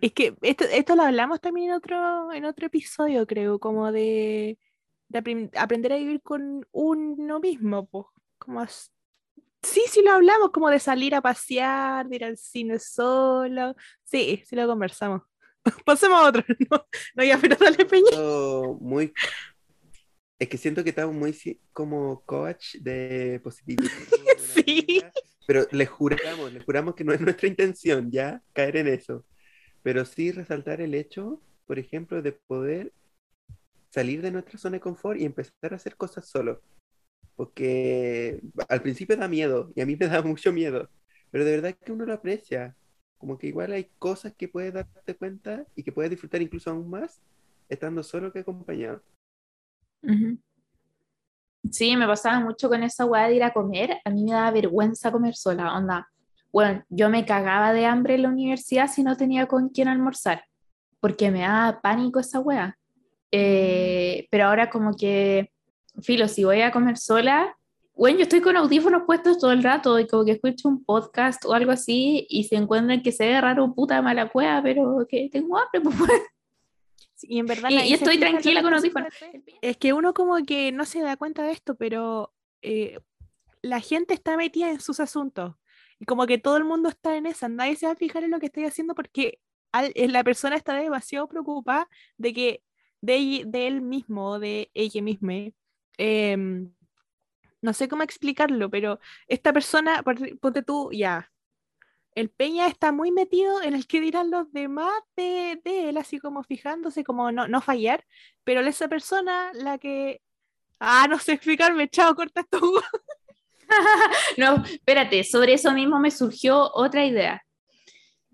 Es que esto, esto lo hablamos también en otro, en otro episodio, creo, como de, de apren- aprender a vivir con uno mismo, pues. Como Sí, sí lo hablamos, como de salir a pasear, de ir al cine solo. Sí, sí lo conversamos. Pasemos a otro. No, no ya, pero dale peña. muy Es que siento que estamos muy como coach de positivismo. Sí. Pero les juramos, les juramos que no es nuestra intención ya caer en eso. Pero sí resaltar el hecho, por ejemplo, de poder salir de nuestra zona de confort y empezar a hacer cosas solo. Porque al principio da miedo y a mí me da mucho miedo. Pero de verdad que uno lo aprecia. Como que igual hay cosas que puedes darte cuenta y que puedes disfrutar incluso aún más estando solo que acompañado. Sí, me pasaba mucho con esa weá de ir a comer. A mí me daba vergüenza comer sola, onda. Bueno, yo me cagaba de hambre en la universidad si no tenía con quién almorzar, porque me daba pánico esa weá. Eh, pero ahora como que, filo, si voy a comer sola, bueno, yo estoy con audífonos puestos todo el rato y como que escucho un podcast o algo así y se encuentran que se ve raro, puta mala cueva, pero que tengo hambre, pues. Sí, Y en verdad Y- y se estoy tranquila con audífonos. Es que uno como que no se da cuenta de esto, pero eh, la gente está metida en sus asuntos. Y como que todo el mundo está en esa. Nadie se va a fijar en lo que estoy haciendo porque al- eh, la persona está demasiado preocupada de que de, de él mismo de ella misma. em, no sé cómo explicarlo, pero esta persona, ponte tú, ya. El Peña está muy metido en el que dirán los demás de, él, así como fijándose, como no, no fallar, pero esa persona, la que. Ah, no sé explicarme, chao, corta esto. No, espérate, sobre eso mismo me surgió otra idea.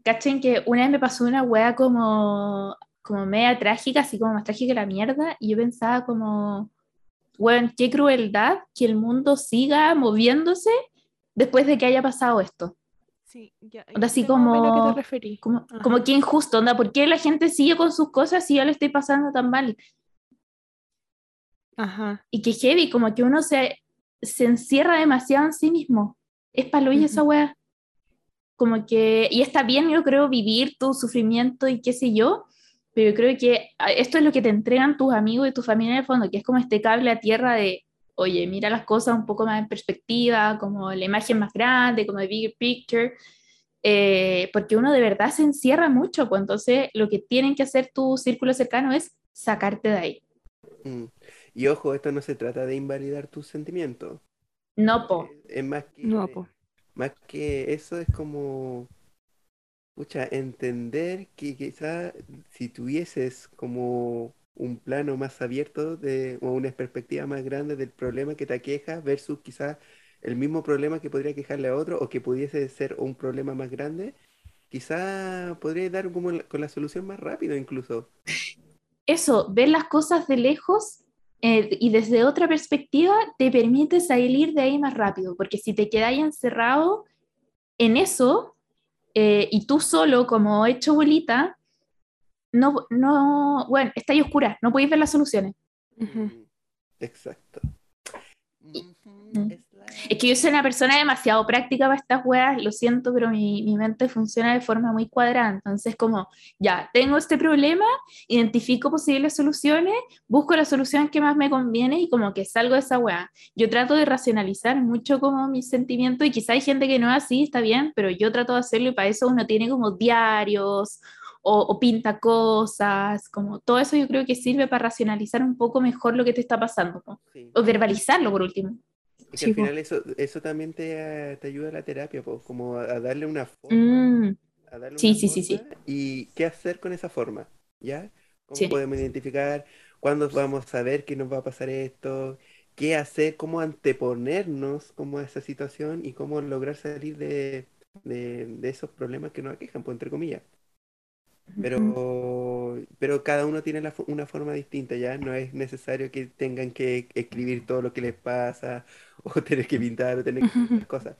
Cachen que una vez me pasó una wea como, como media trágica, así como más trágica que la mierda, y yo pensaba como, bueno, qué crueldad que el mundo siga moviéndose después de que haya pasado esto. Sí, ya. Onda, así como- te referí. Como, como que injusto, onda, ¿por qué la gente sigue con sus cosas si yo le estoy pasando tan mal? Ajá. Y que heavy, como que uno se, se encierra demasiado en sí mismo. Es palo y esa Ujú. wea. Como que, y está bien, yo creo, vivir tu sufrimiento y qué sé yo, pero yo creo que esto es lo que te entregan tus amigos y tu familia en el fondo, que es como este cable a tierra de, oye, mira las cosas un poco más en perspectiva, como la imagen más grande, como el bigger picture, eh, porque uno de verdad se encierra mucho, pues entonces lo que tienen que hacer tu círculo cercano es sacarte de ahí. Mm. Y ojo, esto no se trata de invalidar tus sentimientos. No, po. Es más que, No, po. más que eso es como, pucha, entender que quizá si tuvieses como un plano más abierto de, o una perspectiva más grande del problema que te aqueja versus quizá el mismo problema que podría quejarle a otro o que pudiese ser un problema más grande, quizá podría dar como con la solución más rápido incluso. eso, ver las cosas de lejos eh, y desde otra perspectiva te permite salir de ahí más rápido, porque si te quedáis encerrado en eso eh, y tú solo como hecho bolita, no, no, bueno, está ahí oscura, no podéis ver las soluciones. Exacto. Y-. es que yo soy una persona demasiado práctica para estas weas, lo siento, pero mi, mi mente funciona de forma muy cuadrada. Entonces, como, ya, tengo este problema, identifico posibles soluciones, busco la solución que más me conviene y como que salgo de esa wea. Yo trato de racionalizar mucho como mis sentimientos y quizá hay gente que no es así, está bien, pero yo trato de hacerlo y para eso uno tiene como diarios o, o pinta cosas, como todo eso yo creo que sirve para racionalizar un poco mejor lo que te está pasando, ¿no? sí. o verbalizarlo por último. Es que Sí, al po. final eso, eso también te, te ayuda a la terapia, po, como a, darle una forma, Mm. a darle Sí, una sí, sí, sí. forma y qué hacer con esa forma, ¿ya? ¿Cómo Sí. podemos identificar cuándo vamos a saber que nos va a pasar esto? ¿Qué hacer? ¿Cómo anteponernos como a esa situación y cómo lograr salir de, de, de esos problemas que nos aquejan, pues, entre comillas? Pero, pero cada uno tiene la una forma distinta, ¿ya? No es necesario que tengan que escribir todo lo que les pasa o tener que pintar o tener que hacer cosas.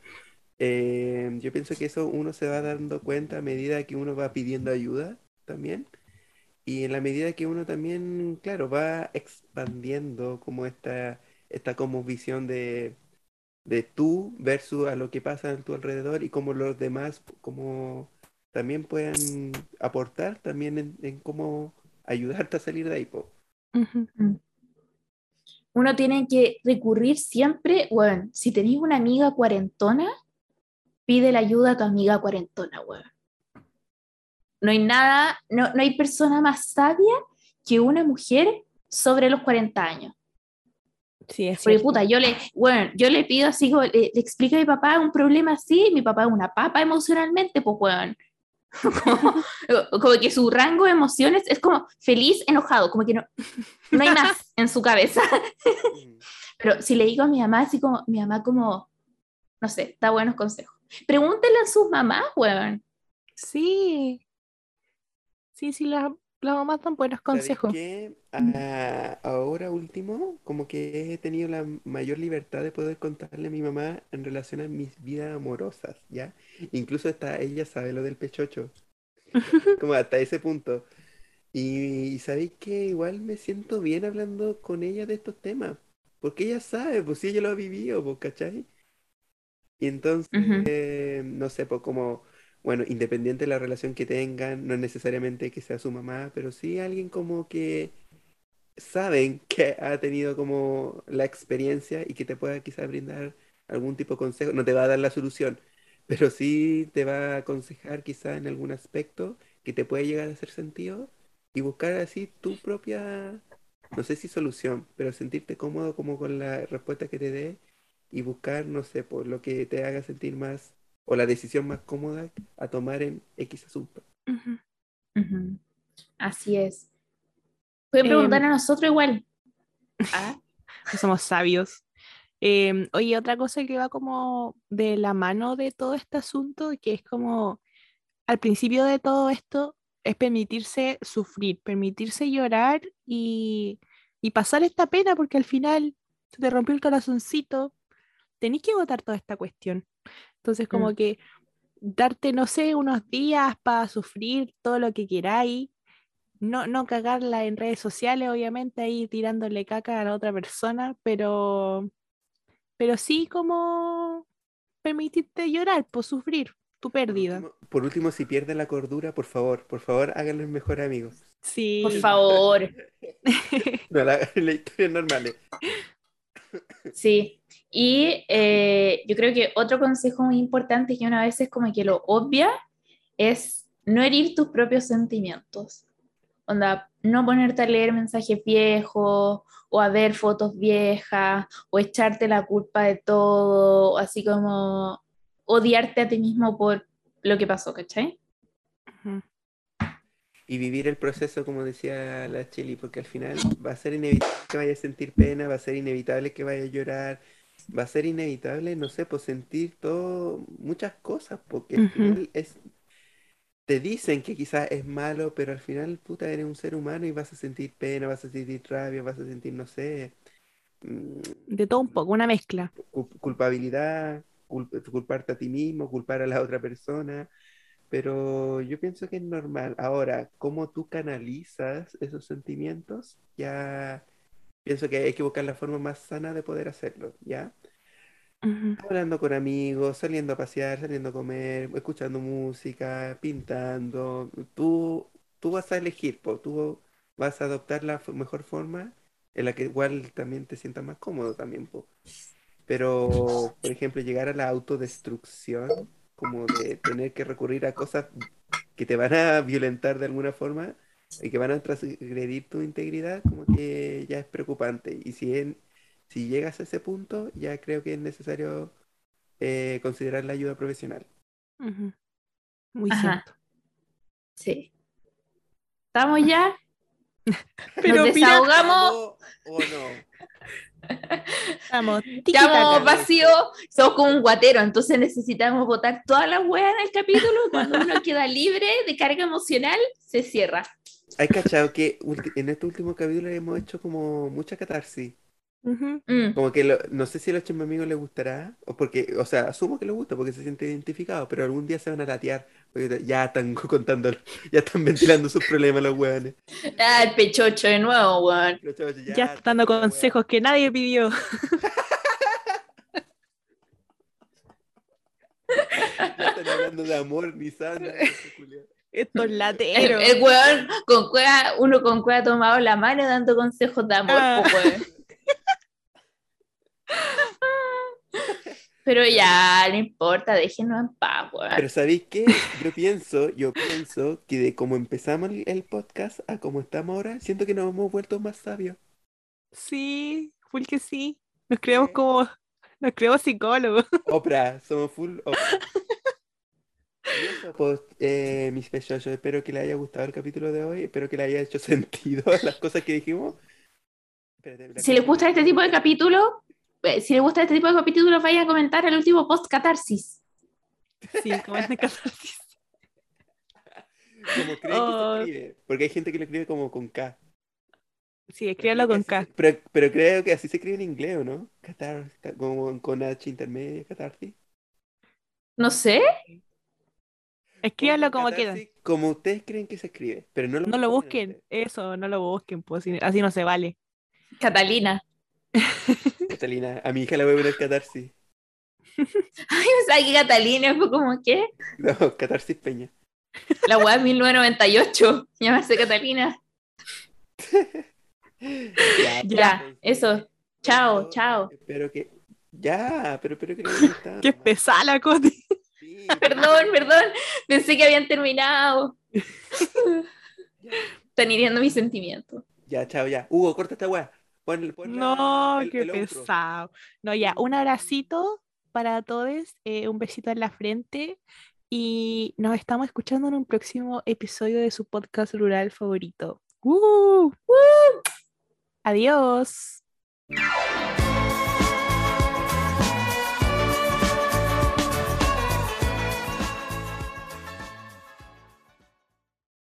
Eh, yo pienso que eso uno se va dando cuenta a medida que uno va pidiendo ayuda también. Y en la medida que uno también, claro, va expandiendo como esta, esta como visión de, de tú versus a lo que pasa a tu alrededor y cómo los demás como también puedan aportar también en, en cómo ayudarte a salir de ahí, po. Uno tiene que recurrir siempre, bueno, si tenéis una amiga cuarentona, pide la ayuda a tu amiga cuarentona, weón. No hay nada, no, no hay persona más sabia que una mujer sobre los 40 años. Sí, es Porque puta, yo le, bueno, yo le pido así, le, le explico a mi papá un problema así, mi papá es una papa emocionalmente, pues weón. Como, como que su rango de emociones es como feliz, enojado, como que no, no hay más en su cabeza. Pero si le digo a mi mamá, así como, mi mamá como, no sé, da buenos consejos. Pregúntenle a sus mamás, weón. Sí. Sí, sí, las las mamás dan buenos ¿Sabes consejos. qué? Ah, ahora último, como que he tenido la mayor libertad de poder contarle a mi mamá en relación a mis vidas amorosas, ¿ya? Incluso hasta ella sabe lo del pechocho, como hasta ese punto. Y, y sabéis que igual me siento bien hablando con ella de estos temas, porque ella sabe, pues si ella lo ha vivido, pues, ¿cachai? Y entonces, Ujú. eh, no sé, pues como, bueno, independiente de la relación que tengan, no es necesariamente que sea su mamá, pero sí alguien como que saben que ha tenido como la experiencia y que te pueda quizás brindar algún tipo de consejo. No te va a dar la solución, pero sí te va a aconsejar quizás en algún aspecto que te puede llegar a hacer sentido y buscar así tu propia, no sé si solución, pero sentirte cómodo como con la respuesta que te dé y buscar, no sé, por lo que te haga sentir más o la decisión más cómoda a tomar en X asunto. Así es. Puede Em, preguntar a nosotros igual. Ah, somos sabios. Em, oye, otra cosa que va como de la mano de todo este asunto, que es como al principio de todo esto, es permitirse sufrir, permitirse llorar y, y pasar esta pena, porque al final se te rompió el corazoncito, tenés que agotar toda esta cuestión. Entonces, como Mm. que darte, no sé, unos días para sufrir todo lo que queráis. No, no cagarla en redes sociales, obviamente, ahí tirándole caca a la otra persona, pero, pero sí como permitirte llorar, por sufrir tu Por pérdida. último, por último, si pierde la cordura, por favor, por favor, háganlo el mejor amigo. Sí. por favor. No, la, la historia es normal. Sí. Y eh, yo creo que otro consejo muy importante que una vez es como que lo obvia es no herir tus propios sentimientos. Onda, no ponerte a leer mensajes viejos o a ver fotos viejas o echarte la culpa de todo, o así como odiarte a ti mismo por lo que pasó, ¿cachai? Y vivir el proceso, como decía la Chili, porque al final va a ser inevitable que vaya a sentir pena, va a ser inevitable que vaya a llorar, va a ser inevitable, no sé, pues sentir todo, muchas cosas, porque al Ujú. final es, te dicen que quizás es malo, pero al final, puta, eres un ser humano y vas a sentir pena, vas a sentir rabia, vas a sentir, no sé, mm, De todo un poco, una mezcla. cul- culpabilidad, cul- culparte a ti mismo, culpar a la otra persona, pero yo pienso que es normal. Ahora, cómo tú canalizas esos sentimientos, ya pienso que hay que buscar la forma más sana de poder hacerlo, ¿ya? Ujú. Hablando con amigos, saliendo a pasear, saliendo a comer, escuchando música, pintando, tú, tú vas a elegir, po, tú vas a adoptar la mejor forma en la que igual también te sientas más cómodo también, po. Pero, por ejemplo, llegar a la autodestrucción, como de tener que recurrir a cosas que te van a violentar de alguna forma y que van a transgredir tu integridad, como que ya es preocupante. Y si, en- si llegas a ese punto, ya creo que es necesario eh, considerar la ayuda profesional. Muy Ajá. cierto. Sí. ¿Estamos ya? Pero Nos mira, desahogamos. ¿O no? Estamos tiki-taka. vacíos, somos como un guatero, entonces necesitamos botar todas las weas en el capítulo. Cuando uno queda libre de carga emocional, se cierra. Hay cachado que en este último capítulo hemos hecho como mucha catarsis. Mm. Como que lo- no sé si a los amigos les gustará, o porque, o sea, asumo que les gusta porque se siente identificado, pero algún día se van a latear, porque ya están contando, ya están ventilando sus problemas los hueones. Ah, el pechocho de nuevo, weón. Los chavos Ya está están dando consejos que nadie pidió. Ya están hablando de amor, ni sana. Estos El, lateros. el weón con cueva, uno con cueva tomado la mano dando consejos de amor, Ah. weón. Pero ya, no importa, déjenos en paz, weón. Pero ¿sabéis qué? Yo pienso, yo pienso que de cómo empezamos el, el podcast a cómo estamos ahora, siento que nos hemos vuelto más sabios. Sí, full que sí. Nos creemos como, nos creemos psicólogos. Oprah, somos full Oprah. Y eso, pues, eh, mis pechos, espero que les haya gustado el capítulo de hoy, espero que le haya hecho sentido las cosas que dijimos. Espérate, Si les gusta este tipo de capítulo, eh, si les gusta este tipo de capítulos, vayan a comentar el último post catarsis. Sí, como en catarsis. Como creen Oh. que se escribe, porque hay gente que lo escribe como con K. Sí, escríbalo con K. se- Pero, pero creo que así se escribe en inglés, ¿o no? Catar, ca- como con H intermedia, catarsis. No sé, Escríbanlo como quieran. Como ustedes creen que se escribe, pero no lo, No lo busquen, eso, no lo busquen, pues así- no se vale. Catalina. Catalina, a mi hija le voy a poner catarsis. Ay, o sea, que Catalina fue como, ¿qué? No, catarsis Peña. La weá 1998, llamarse Catalina. Ya, Ya, eso. Chao, eso, chao. Espero que. Ya, pero espero que gustado. Qué pesada la Coti. Sí, Perdón, perdón, pensé que habían terminado. Están hiriendo mis sentimientos. ya, chao, ya. Hugo, corta esta weá. Pon, pon No, el- qué el pesado. No, ya, un abracito para todos, eh, un besito en la frente y nos estamos escuchando en un próximo episodio de su podcast rural favorito. ¡Uh! Adiós.